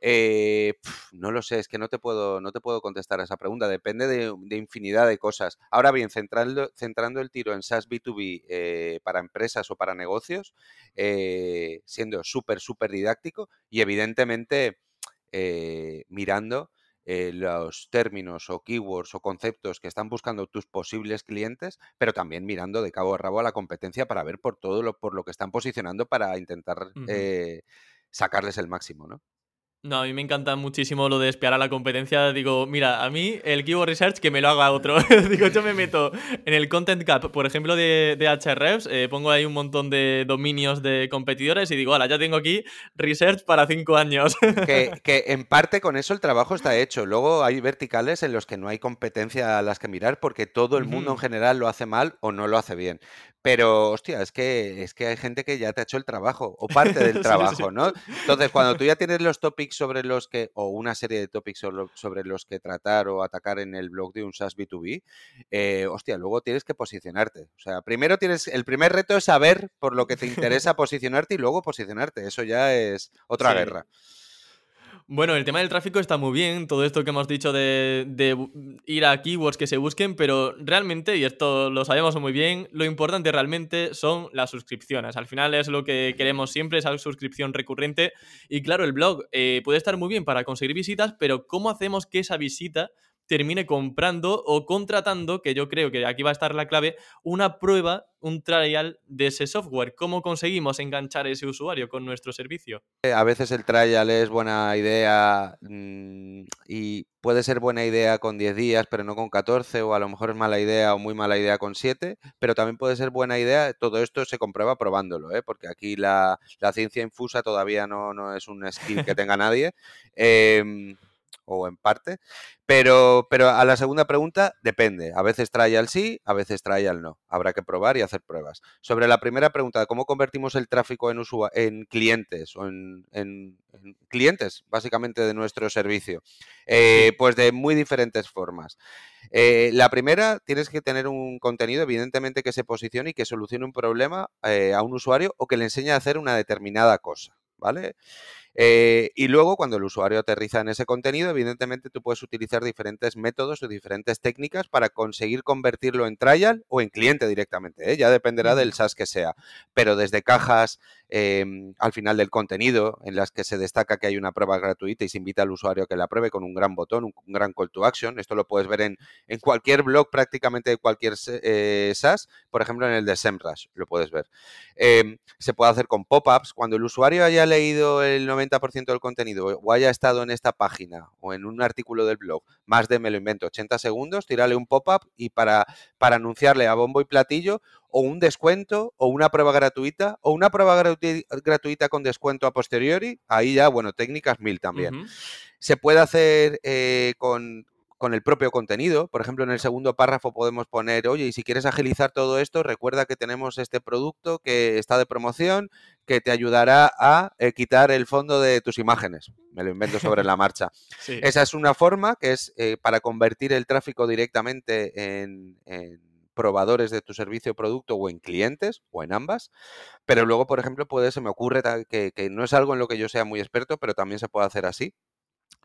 eh, no lo sé, es que no te puedo, no te puedo contestar a esa pregunta. Depende de, infinidad de cosas. Ahora bien, centrando, centrando el tiro en SaaS B2B eh, para empresas o para negocios, eh, siendo súper, súper didáctico y evidentemente mirando los términos o keywords o conceptos que están buscando tus posibles clientes, pero también mirando de cabo a rabo a la competencia para ver por todo lo, por lo que están posicionando para intentar sacarles el máximo, ¿no? No, a mí me encanta muchísimo lo de espiar a la competencia. Digo, mira, a mí el Keyword Research que me lo haga otro. *laughs* Digo, yo me meto en el Content Gap, por ejemplo, de, de eh, pongo ahí un montón de dominios de competidores y digo, hola, ya tengo aquí Research para cinco años. *laughs* Que, que, en parte con eso el trabajo está hecho. Luego hay verticales en los que no hay competencia a las que mirar porque todo el mundo en general lo hace mal o no lo hace bien. Pero, hostia, es que, es que hay gente que ya te ha hecho el trabajo o parte del *laughs* trabajo, ¿no? Entonces, cuando tú ya tienes los topics sobre los que, o una serie de topics sobre los que tratar o atacar en el blog de un SaaS B2B, eh, hostia, luego tienes que posicionarte. O sea, primero tienes, el primer reto es saber por lo que te interesa *laughs* posicionarte y luego posicionarte. Eso ya es otra guerra. Bueno, el tema del tráfico está muy bien, todo esto que hemos dicho de, ir a keywords que se busquen, pero realmente, y esto lo sabemos muy bien, lo importante realmente son las suscripciones. Al final es lo que queremos siempre, esa suscripción recurrente. Y claro, el blog eh, puede estar muy bien para conseguir visitas, pero ¿cómo hacemos que esa visita termine comprando o contratando, que yo creo que aquí va a estar la clave, una prueba, un trial de ese software. ¿Cómo conseguimos enganchar a ese usuario con nuestro servicio? Eh, a veces el trial es buena idea mm, y puede ser buena idea con 10 días, pero no con 14, o a lo mejor es mala idea o muy mala idea con 7, pero también puede ser buena idea. Todo esto se comprueba probándolo, ¿eh? porque aquí la, ciencia infusa todavía no, no, es un skill que tenga nadie. *laughs* Em, o en parte. Pero, pero a la segunda pregunta depende. A veces trae al sí, a veces trae al no. Habrá que probar y hacer pruebas. Sobre la primera pregunta, ¿cómo convertimos el tráfico en, en clientes o en, clientes, básicamente, de nuestro servicio? Eh, pues de muy diferentes formas. Eh, la primera, tienes que tener un contenido, evidentemente, que se posicione y que solucione un problema eh, a un usuario o que le enseñe a hacer una determinada cosa. ¿Vale? Eh, y luego, cuando el usuario aterriza en ese contenido, evidentemente tú puedes utilizar diferentes métodos o diferentes técnicas para conseguir convertirlo en trial o en cliente directamente. ¿eh? Ya dependerá del SaaS que sea. Pero desde cajas em, al final del contenido, en las que se destaca que hay una prueba gratuita y se invita al usuario a que la pruebe con un gran botón, un, gran call to action. Esto lo puedes ver en, cualquier blog prácticamente de cualquier eh, SaaS, por ejemplo en el de SEMrush, lo puedes ver. Em, se puede hacer con pop-ups. Cuando el usuario haya leído el 90% del contenido o haya estado en esta página o en un artículo del blog más de, me lo invento, 80 segundos, tirarle un pop-up y para, para anunciarle a bombo y platillo o un descuento o una prueba gratuita o una prueba gratuita con descuento a posteriori, ahí ya, bueno, técnicas mil también. Se puede hacer eh, con, con el propio contenido. Por ejemplo, en el segundo párrafo podemos poner, oye, y si quieres agilizar todo esto, recuerda que tenemos este producto que está de promoción, que te ayudará a eh, quitar el fondo de tus imágenes. Me lo invento sobre la marcha. *laughs* Esa es una forma que es eh, para convertir el tráfico directamente en, probadores de tu servicio o producto o en clientes o en ambas. Pero luego, por ejemplo, puede, se me ocurre que, que no es algo en lo que yo sea muy experto, pero también se puede hacer así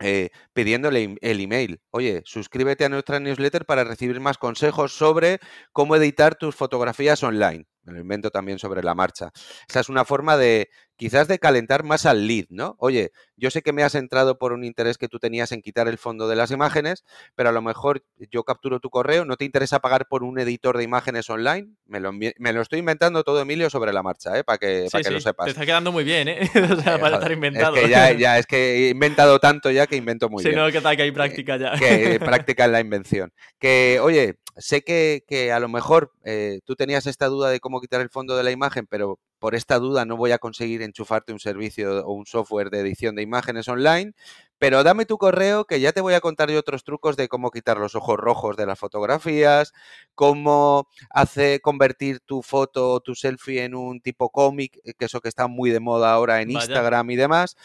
eh, pidiéndole el email. Oye, suscríbete a nuestra newsletter para recibir más consejos sobre cómo editar tus fotografías online me lo invento también sobre la marcha. Esa es una forma de, quizás de calentar más al lead, ¿no? Oye, yo sé que me has entrado por un interés que tú tenías en quitar el fondo de las imágenes, pero a lo mejor yo capturo tu correo, ¿no te interesa pagar por un editor de imágenes online? Me lo, me lo estoy inventando todo, Emilio, sobre la marcha, ¿eh? Para que, que lo sepas. Te está quedando muy bien, ¿eh? *laughs* o sea, para estar inventado. Es que ya, es que he inventado tanto ya que invento muy bien. Sí, no, que tal, que hay práctica ya. Que práctica en la invención. Que, oye, sé que, que a lo mejor eh, tú tenías esta duda de cómo quitar el fondo de la imagen, pero por esta duda no voy a conseguir enchufarte un servicio o un software de edición de imágenes online, pero dame tu correo que ya te voy a contar yo otros trucos de cómo quitar los ojos rojos de las fotografías, cómo hace convertir tu foto o tu selfie en un tipo cómic, eh, que eso que está muy de moda ahora en Instagram y demás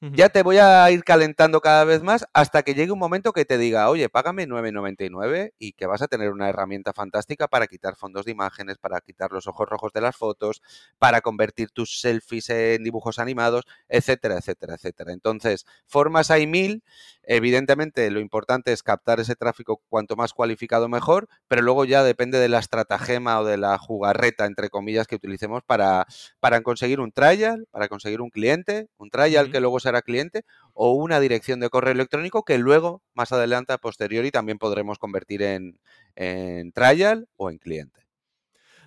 ya te voy a ir calentando cada vez más hasta que llegue un momento que te diga, oye, págame 9,99 y que vas a tener una herramienta fantástica para quitar fondos de imágenes, para quitar los ojos rojos de las fotos, para convertir tus selfies en dibujos animados, etcétera, etcétera, etcétera. Entonces, formas hay mil. Evidentemente, lo importante es captar ese tráfico cuanto más cualificado mejor, pero luego ya depende de la estratagema o de la jugarreta, entre comillas, que utilicemos para, para conseguir un trial, para conseguir un cliente, un trial que luego será cliente, o una dirección de correo electrónico que luego, más adelante, a posteriori, también podremos convertir en, en trial o en cliente.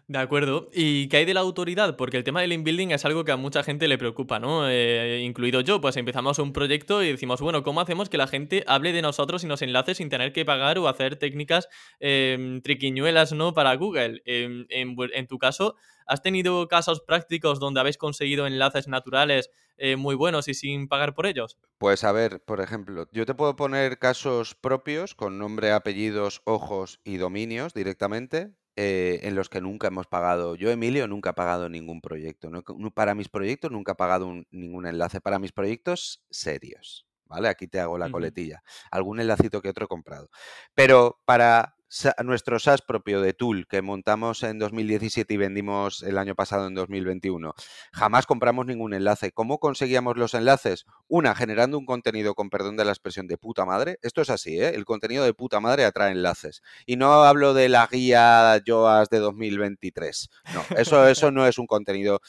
De acuerdo. ¿Y qué hay de la autoridad? Porque el tema del inbuilding es algo que a mucha gente le preocupa, ¿no? Eh, incluido yo, pues empezamos un proyecto y decimos, bueno, ¿cómo hacemos que la gente hable de nosotros y nos enlace sin tener que pagar o hacer técnicas em, triquiñuelas, ¿no? Para Google. Em, en, tu caso, ¿has tenido casos prácticos donde habéis conseguido enlaces naturales eh, muy buenos y sin pagar por ellos? Pues a ver, por ejemplo, yo te puedo poner casos propios con nombre, apellidos, ojos y dominios directamente eh, en los que nunca hemos pagado. Yo, Emilio, nunca he pagado ningún proyecto. para mis proyectos nunca he pagado ningún enlace. Para mis proyectos serios. ¿Vale? Aquí te hago la coletilla. Algún enlacito que otro he comprado. Pero para nuestro SaaS propio de Tool que montamos en 2017 y vendimos el año pasado en 2021. Jamás compramos ningún enlace. ¿Cómo conseguíamos los enlaces? Una, generando un contenido con perdón de la expresión de puta madre. Esto es así, ¿eh? El contenido de puta madre atrae enlaces. Y no hablo de la guía Joas de 2023. No, eso, eso no es un contenido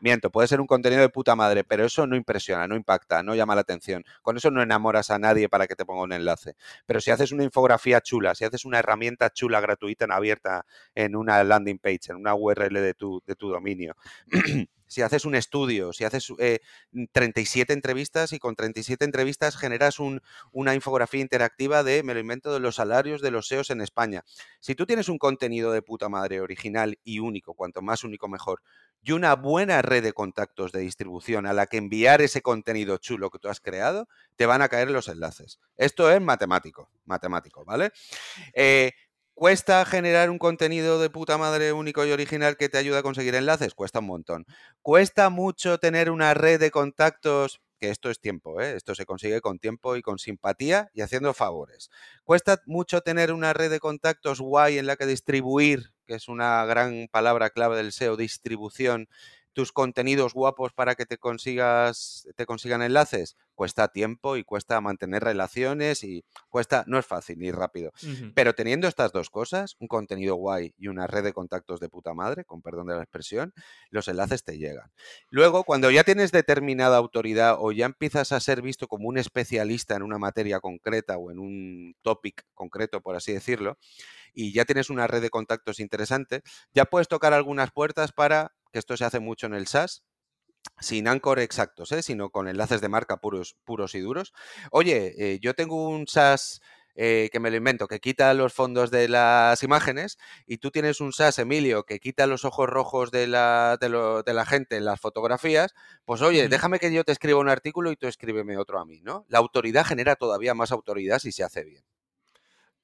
miento, puede ser un contenido de puta madre, pero eso no impresiona, no impacta, no llama la atención. Con eso no enamoras a nadie para que te ponga un enlace. Pero si haces una infografía chula, si haces una herramienta chula, gratuita, en abierta, en una landing page, en una URL de tu, de tu dominio, *clears throat* si haces un estudio, si haces 37 eh, entrevistas y con 37 entrevistas generas una infografía interactiva de, me lo invento, de los salarios de los SEOs en España. Si tú tienes un contenido de puta madre original y único, cuanto más único mejor, y una buena red de contactos de distribución a la que enviar ese contenido chulo que tú has creado, te van a caer los enlaces. Esto es matemático, matemático, ¿vale? Eh, ¿Cuesta generar un contenido de puta madre único y original que te ayuda a conseguir enlaces? Cuesta un montón. ¿Cuesta mucho tener una red de contactos que esto es tiempo, ¿eh? esto se consigue con tiempo y con simpatía y haciendo favores. Cuesta mucho tener una red de contactos guay en la que distribuir, que es una gran palabra clave del SEO, distribución, tus contenidos guapos para que te consigas, te consigan enlaces, cuesta tiempo y cuesta mantener relaciones y cuesta, no es fácil ni rápido. Pero teniendo estas dos cosas, un contenido guay y una red de contactos de puta madre, con perdón de la expresión, los enlaces te llegan. Luego, cuando ya tienes determinada autoridad o ya empiezas a ser visto como un especialista en una materia concreta o en un topic concreto, por así decirlo, y ya tienes una red de contactos interesante, ya puedes tocar algunas puertas para, que esto se hace mucho en el SaaS, sin Anchor exactos, ¿eh? sino con enlaces de marca puros, puros y duros. Oye, eh, yo tengo un SaaS eh, que me lo invento, que quita los fondos de las imágenes, y tú tienes un SaaS, Emilio, que quita los ojos rojos de la, de, la gente en las fotografías, pues oye, déjame que yo te escriba un artículo y tú escríbeme otro a mí, ¿no? La autoridad genera todavía más autoridad si se hace bien.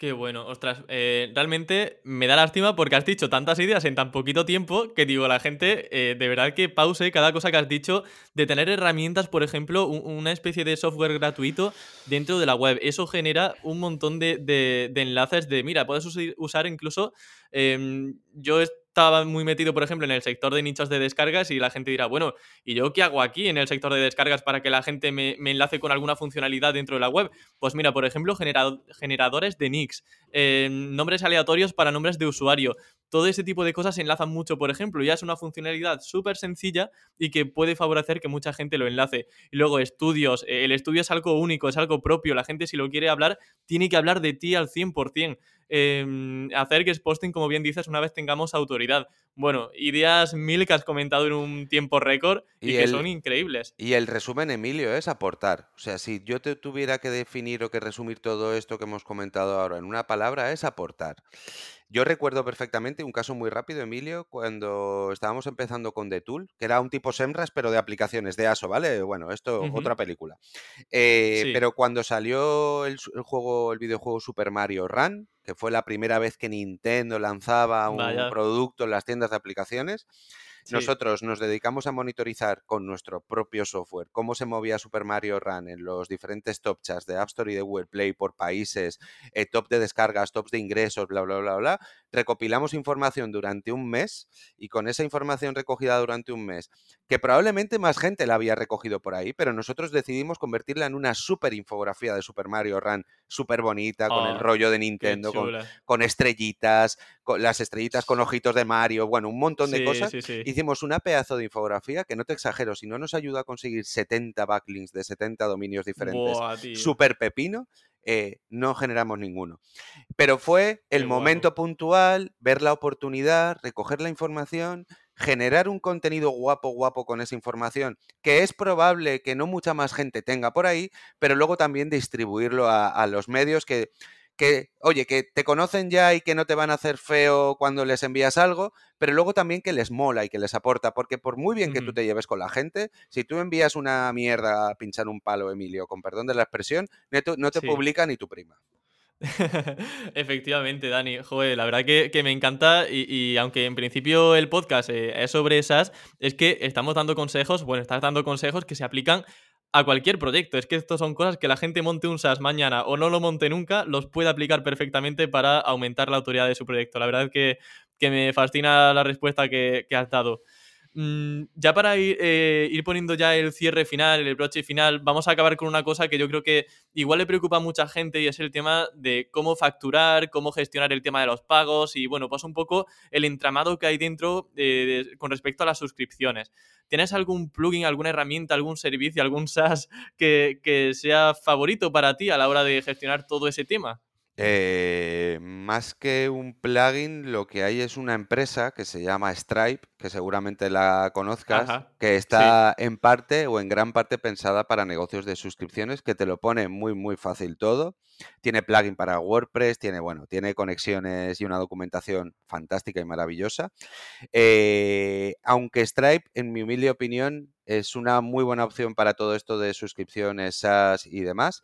Qué bueno, ostras, eh, realmente me da lástima porque has dicho tantas ideas en tan poquito tiempo que digo, la gente eh, de verdad que pause cada cosa que has dicho de tener herramientas, por ejemplo, una especie de software gratuito dentro de la web. Eso genera un montón de, de, enlaces de, mira, puedes usar incluso, em, yo estaba muy metido, por ejemplo, en el sector de nichos de descargas y la gente dirá, bueno, ¿y yo qué hago aquí en el sector de descargas para que la gente me, enlace con alguna funcionalidad dentro de la web? Pues mira, por ejemplo, generadores de nicks, eh, nombres aleatorios para nombres de usuario. Todo ese tipo de cosas se enlazan mucho, por ejemplo. Ya es una funcionalidad súper sencilla y que puede favorecer que mucha gente lo enlace. Y luego estudios. El estudio es algo único, es algo propio. La gente si lo quiere hablar, tiene que hablar de ti al 100%. Em, hacer que posting, como bien dices, una vez tengamos autoridad. Bueno, ideas mil que has comentado en un tiempo récord y, que son increíbles. Y el resumen, Emilio, es aportar. O sea, si yo te tuviera que definir o que resumir todo esto que hemos comentado ahora en una palabra, es aportar. Yo recuerdo perfectamente un caso muy rápido, Emilio, cuando estábamos empezando con The Tool, que era un tipo Semras, pero de aplicaciones de ASO, ¿vale? Bueno, esto, otra película. Eh, pero cuando salió el, juego, el videojuego Super Mario Run, que fue la primera vez que Nintendo lanzaba un producto en las tiendas de aplicaciones, nosotros nos dedicamos a monitorizar con nuestro propio software cómo se movía Super Mario Run en los diferentes top charts de App Store y de Google Play por países, eh, top de descargas, tops de ingresos, bla, bla, bla, bla. Recopilamos información durante un mes y con esa información recogida durante un mes, que probablemente más gente la había recogido por ahí, pero nosotros decidimos convertirla en una super infografía de Super Mario Run, súper bonita, con el oh, rollo de Nintendo, con, estrellitas, con las estrellitas con ojitos de Mario, bueno, un montón de cosas hicimos una pedazo de infografía que no te exagero, si no nos ayuda a conseguir 70 backlinks de 70 dominios diferentes, súper pepino, eh, no generamos ninguno. Pero fue el momento puntual, ver la oportunidad, recoger la información, generar un contenido guapo, guapo con esa información, que es probable que no mucha más gente tenga por ahí, pero luego también distribuirlo a los medios que que, oye, que te conocen ya y que no te van a hacer feo cuando les envías algo, pero luego también que les mola y que les aporta, porque por muy bien que tú te lleves con la gente, si tú envías una mierda a pinchar un palo, Emilio, con perdón de la expresión, no te, publica ni tu prima. *laughs* Efectivamente, Dani. Joder, la verdad que, me encanta y, aunque en principio el podcast eh, es sobre esas, es que estamos dando consejos, bueno, estás dando consejos que se aplican a cualquier proyecto. Es que esto son cosas que la gente monte un SaaS mañana o no lo monte nunca, los puede aplicar perfectamente para aumentar la autoridad de su proyecto. La verdad es que, que me fascina la respuesta que, que has dado. Mm, ya para eh, ir, poniendo ya el cierre final, el broche final, vamos a acabar con una cosa que yo creo que igual le preocupa a mucha gente y es el tema de cómo facturar, cómo gestionar el tema de los pagos y bueno, pues un poco el entramado que hay dentro eh, con respecto a las suscripciones. ¿Tienes algún plugin, alguna herramienta, algún servicio, algún *laughs* SaaS que sea favorito para ti a la hora de gestionar todo ese tema? Eh, más que un plugin, lo que hay es una empresa que se llama Stripe, que seguramente la conozcas, que está en parte o en gran parte pensada para negocios de suscripciones, que te lo pone muy, muy fácil todo. Tiene plugin para WordPress, tiene, bueno, tiene conexiones y una documentación fantástica y maravillosa. Eh, aunque Stripe, en mi humilde opinión, es una muy buena opción para todo esto de suscripciones, SaaS y demás.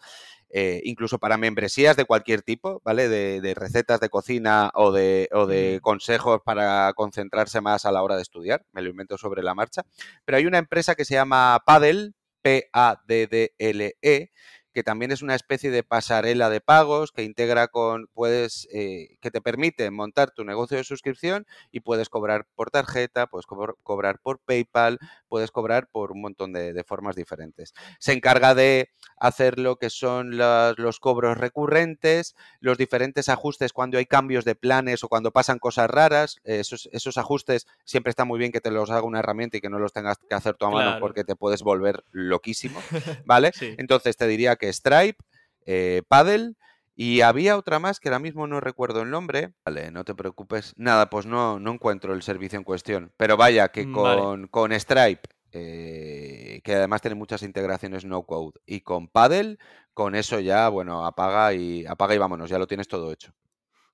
Eh, incluso para membresías de cualquier tipo, ¿vale? De, recetas de cocina o de, o de, consejos para concentrarse más a la hora de estudiar, me lo invento sobre la marcha. Pero hay una empresa que se llama Paddle, P-A-D-D-L-E, que también es una especie de pasarela de pagos que integra con, puedes, eh, que te permite montar tu negocio de suscripción y puedes cobrar por tarjeta, puedes cobrar por PayPal, puedes cobrar por un montón de, formas diferentes. Se encarga de hacer lo que son los cobros recurrentes, los diferentes ajustes cuando hay cambios de planes o cuando pasan cosas raras. Esos, esos ajustes siempre está muy bien que te los haga una herramienta y que no los tengas que hacer tu a mano porque te puedes volver loquísimo, *laughs* ¿vale? Entonces te diría que Stripe, eh, Paddle y había otra más que ahora mismo no recuerdo el nombre. Vale, no te preocupes. Nada, pues no, no encuentro el servicio en cuestión. Pero vaya, que con, con Stripe, eh, que además tiene muchas integraciones no code, y con Paddle, con eso ya, bueno, apaga y apaga y vámonos, ya lo tienes todo hecho.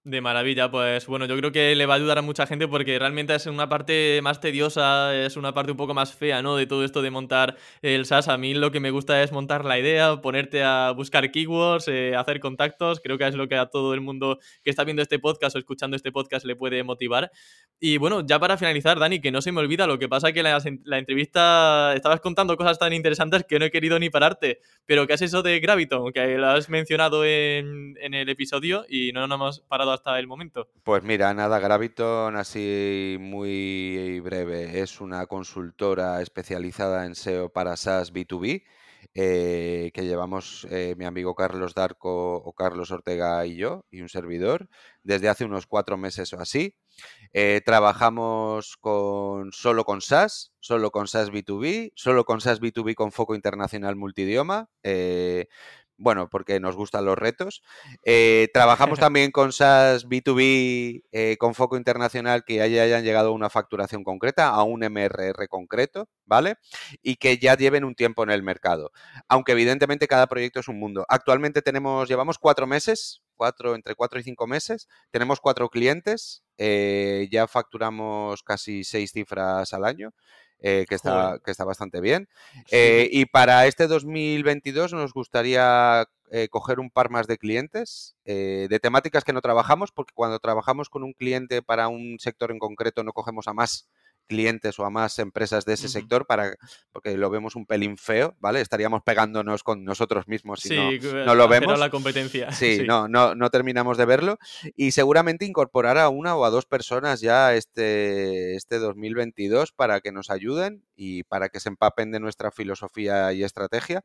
De maravilla, pues bueno, yo creo que le va a ayudar a mucha gente porque realmente es una parte más tediosa, es una parte un poco más fea, ¿no? De todo esto de montar el SaaS. A mí lo que me gusta es montar la idea, ponerte a buscar keywords, eh, hacer contactos. Creo que es lo que a todo el mundo que está viendo este podcast o escuchando este podcast le puede motivar. Y bueno, ya para finalizar, Dani, que no se me olvida, lo que pasa que la, la entrevista estabas contando cosas tan interesantes que no he querido ni pararte. Pero ¿qué es eso de Graviton? Que lo has mencionado en, en el episodio y no nos hemos parado hasta el momento? Pues mira, nada, Graviton, así muy breve, es una consultora especializada en SEO para SaaS B2B. Eh, que llevamos eh, mi amigo Carlos Darco o Carlos Ortega y yo, y un servidor, desde hace unos cuatro meses o así. Eh, trabajamos con, solo con SaaS, solo con SaaS B2B, solo con SaaS B2B con foco internacional multidioma bueno, porque nos gustan los retos. Eh, trabajamos *laughs* también con SaaS B2B eh, con foco internacional que ya hayan llegado a una facturación concreta, a un MRR concreto, ¿vale? Y que ya lleven un tiempo en el mercado. Aunque evidentemente cada proyecto es un mundo. Actualmente tenemos, llevamos cuatro meses, cuatro, entre cuatro y cinco meses, tenemos cuatro clientes, eh, ya facturamos casi seis cifras al año. Eh, que, está, que está bastante bien. Eh, y para este 2022 nos gustaría eh, coger un par más de clientes, de temáticas que no trabajamos, porque cuando trabajamos con un cliente para un sector en concreto no cogemos a más clientes o a más empresas de ese sector para porque lo vemos un pelín feo, ¿vale? Estaríamos pegándonos con nosotros mismos si no, no, lo vemos. la competencia. *laughs* Sí, No, no, no terminamos de verlo y seguramente incorporar a una o a dos personas ya este, este 2022 para que nos ayuden y para que se empapen de nuestra filosofía y estrategia.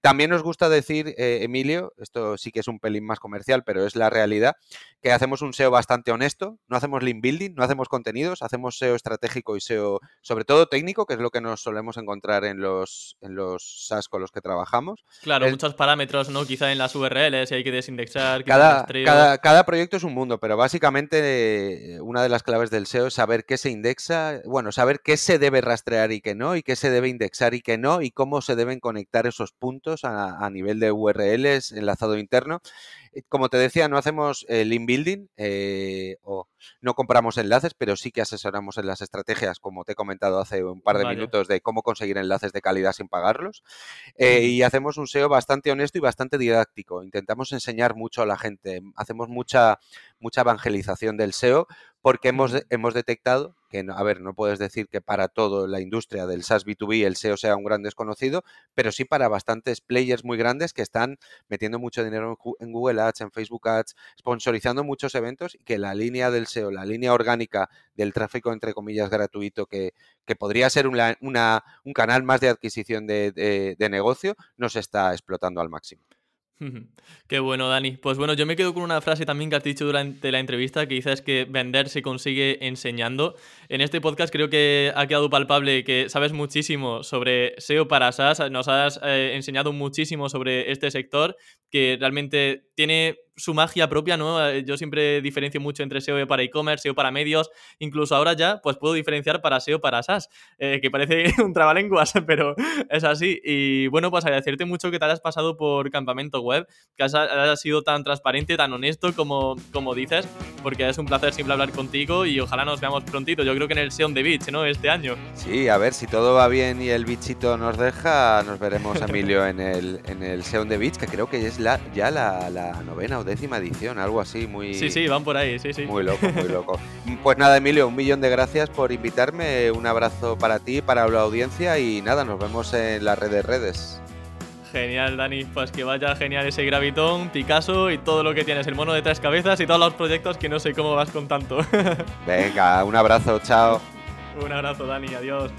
También nos gusta decir, eh, Emilio, esto sí que es un pelín más comercial, pero es la realidad, que hacemos un SEO bastante honesto, no hacemos link building, no hacemos contenidos, hacemos SEO estratégico y SEO, sobre todo técnico, que es lo que nos solemos encontrar en los, en los SaaS con los que trabajamos. Claro, muchos parámetros, ¿no? Quizá en las URLs, si hay que desindexar. Cada, cada, cada, proyecto es un mundo, pero básicamente una de las claves del SEO es saber qué se indexa, bueno, saber qué se debe rastrear y qué no, y qué se debe indexar y qué no, y cómo se deben conectar esos puntos a, a nivel de URLs, enlazado interno. Eh, como te decía, no hacemos eh, link building eh, o no compramos enlaces, pero sí que asesoramos en las estrategias, como te he comentado hace un par de minutos, de cómo conseguir enlaces de calidad sin pagarlos. y hacemos un SEO bastante honesto y bastante didáctico. Intentamos enseñar mucho a la gente. Hacemos mucha, mucha evangelización del SEO porque hemos, hemos detectado que, a ver, no puedes decir que para toda la industria del SaaS B2B el SEO sea un gran desconocido, pero sí para bastantes players muy grandes que están metiendo mucho dinero en Google Ads, en Facebook Ads, sponsorizando muchos eventos y que la línea del SEO, la línea orgánica del tráfico, entre comillas, gratuito, que, que podría ser una, un canal más de adquisición de, de, de negocio, no se está explotando al máximo. *laughs* Qué bueno, Dani. Pues bueno, yo me quedo con una frase también que has dicho durante la entrevista que dices que vender se consigue enseñando. En este podcast creo que ha quedado palpable que sabes muchísimo sobre SEO para SaaS, nos has eh, enseñado muchísimo sobre este sector que realmente tiene su magia propia, ¿no? Eh, yo siempre diferencio mucho entre SEO para e-commerce, SEO para medios, incluso ahora ya pues puedo diferenciar para SEO para SaaS, eh, que parece *laughs* un trabalenguas, *laughs* pero es así. Y bueno, pues agradecerte mucho que te hayas pasado por Campamento Web, que has, sido tan transparente, tan honesto como, como dices, porque es un placer siempre hablar contigo y ojalá nos veamos prontito. Yo creo que en el SEO de Beach, ¿no? Este año. Sí, a ver, si todo va bien y el bichito nos deja, nos veremos, Emilio, en el, en el SEO de Beach, que creo que es ya la, novena o décima edición, algo así, muy... Sí, sí, van por ahí, sí, sí. Muy loco, muy loco. pues nada, Emilio, un millón de gracias por invitarme, un abrazo para ti, para la audiencia y nada, nos vemos en las redes redes. Genial, Dani. Pues que vaya genial ese Gravitón, Picasso y todo lo que tienes, el mono de tres cabezas y todos los proyectos que no sé cómo vas con tanto. *laughs* Venga, un abrazo, chao. un abrazo, Dani, adiós.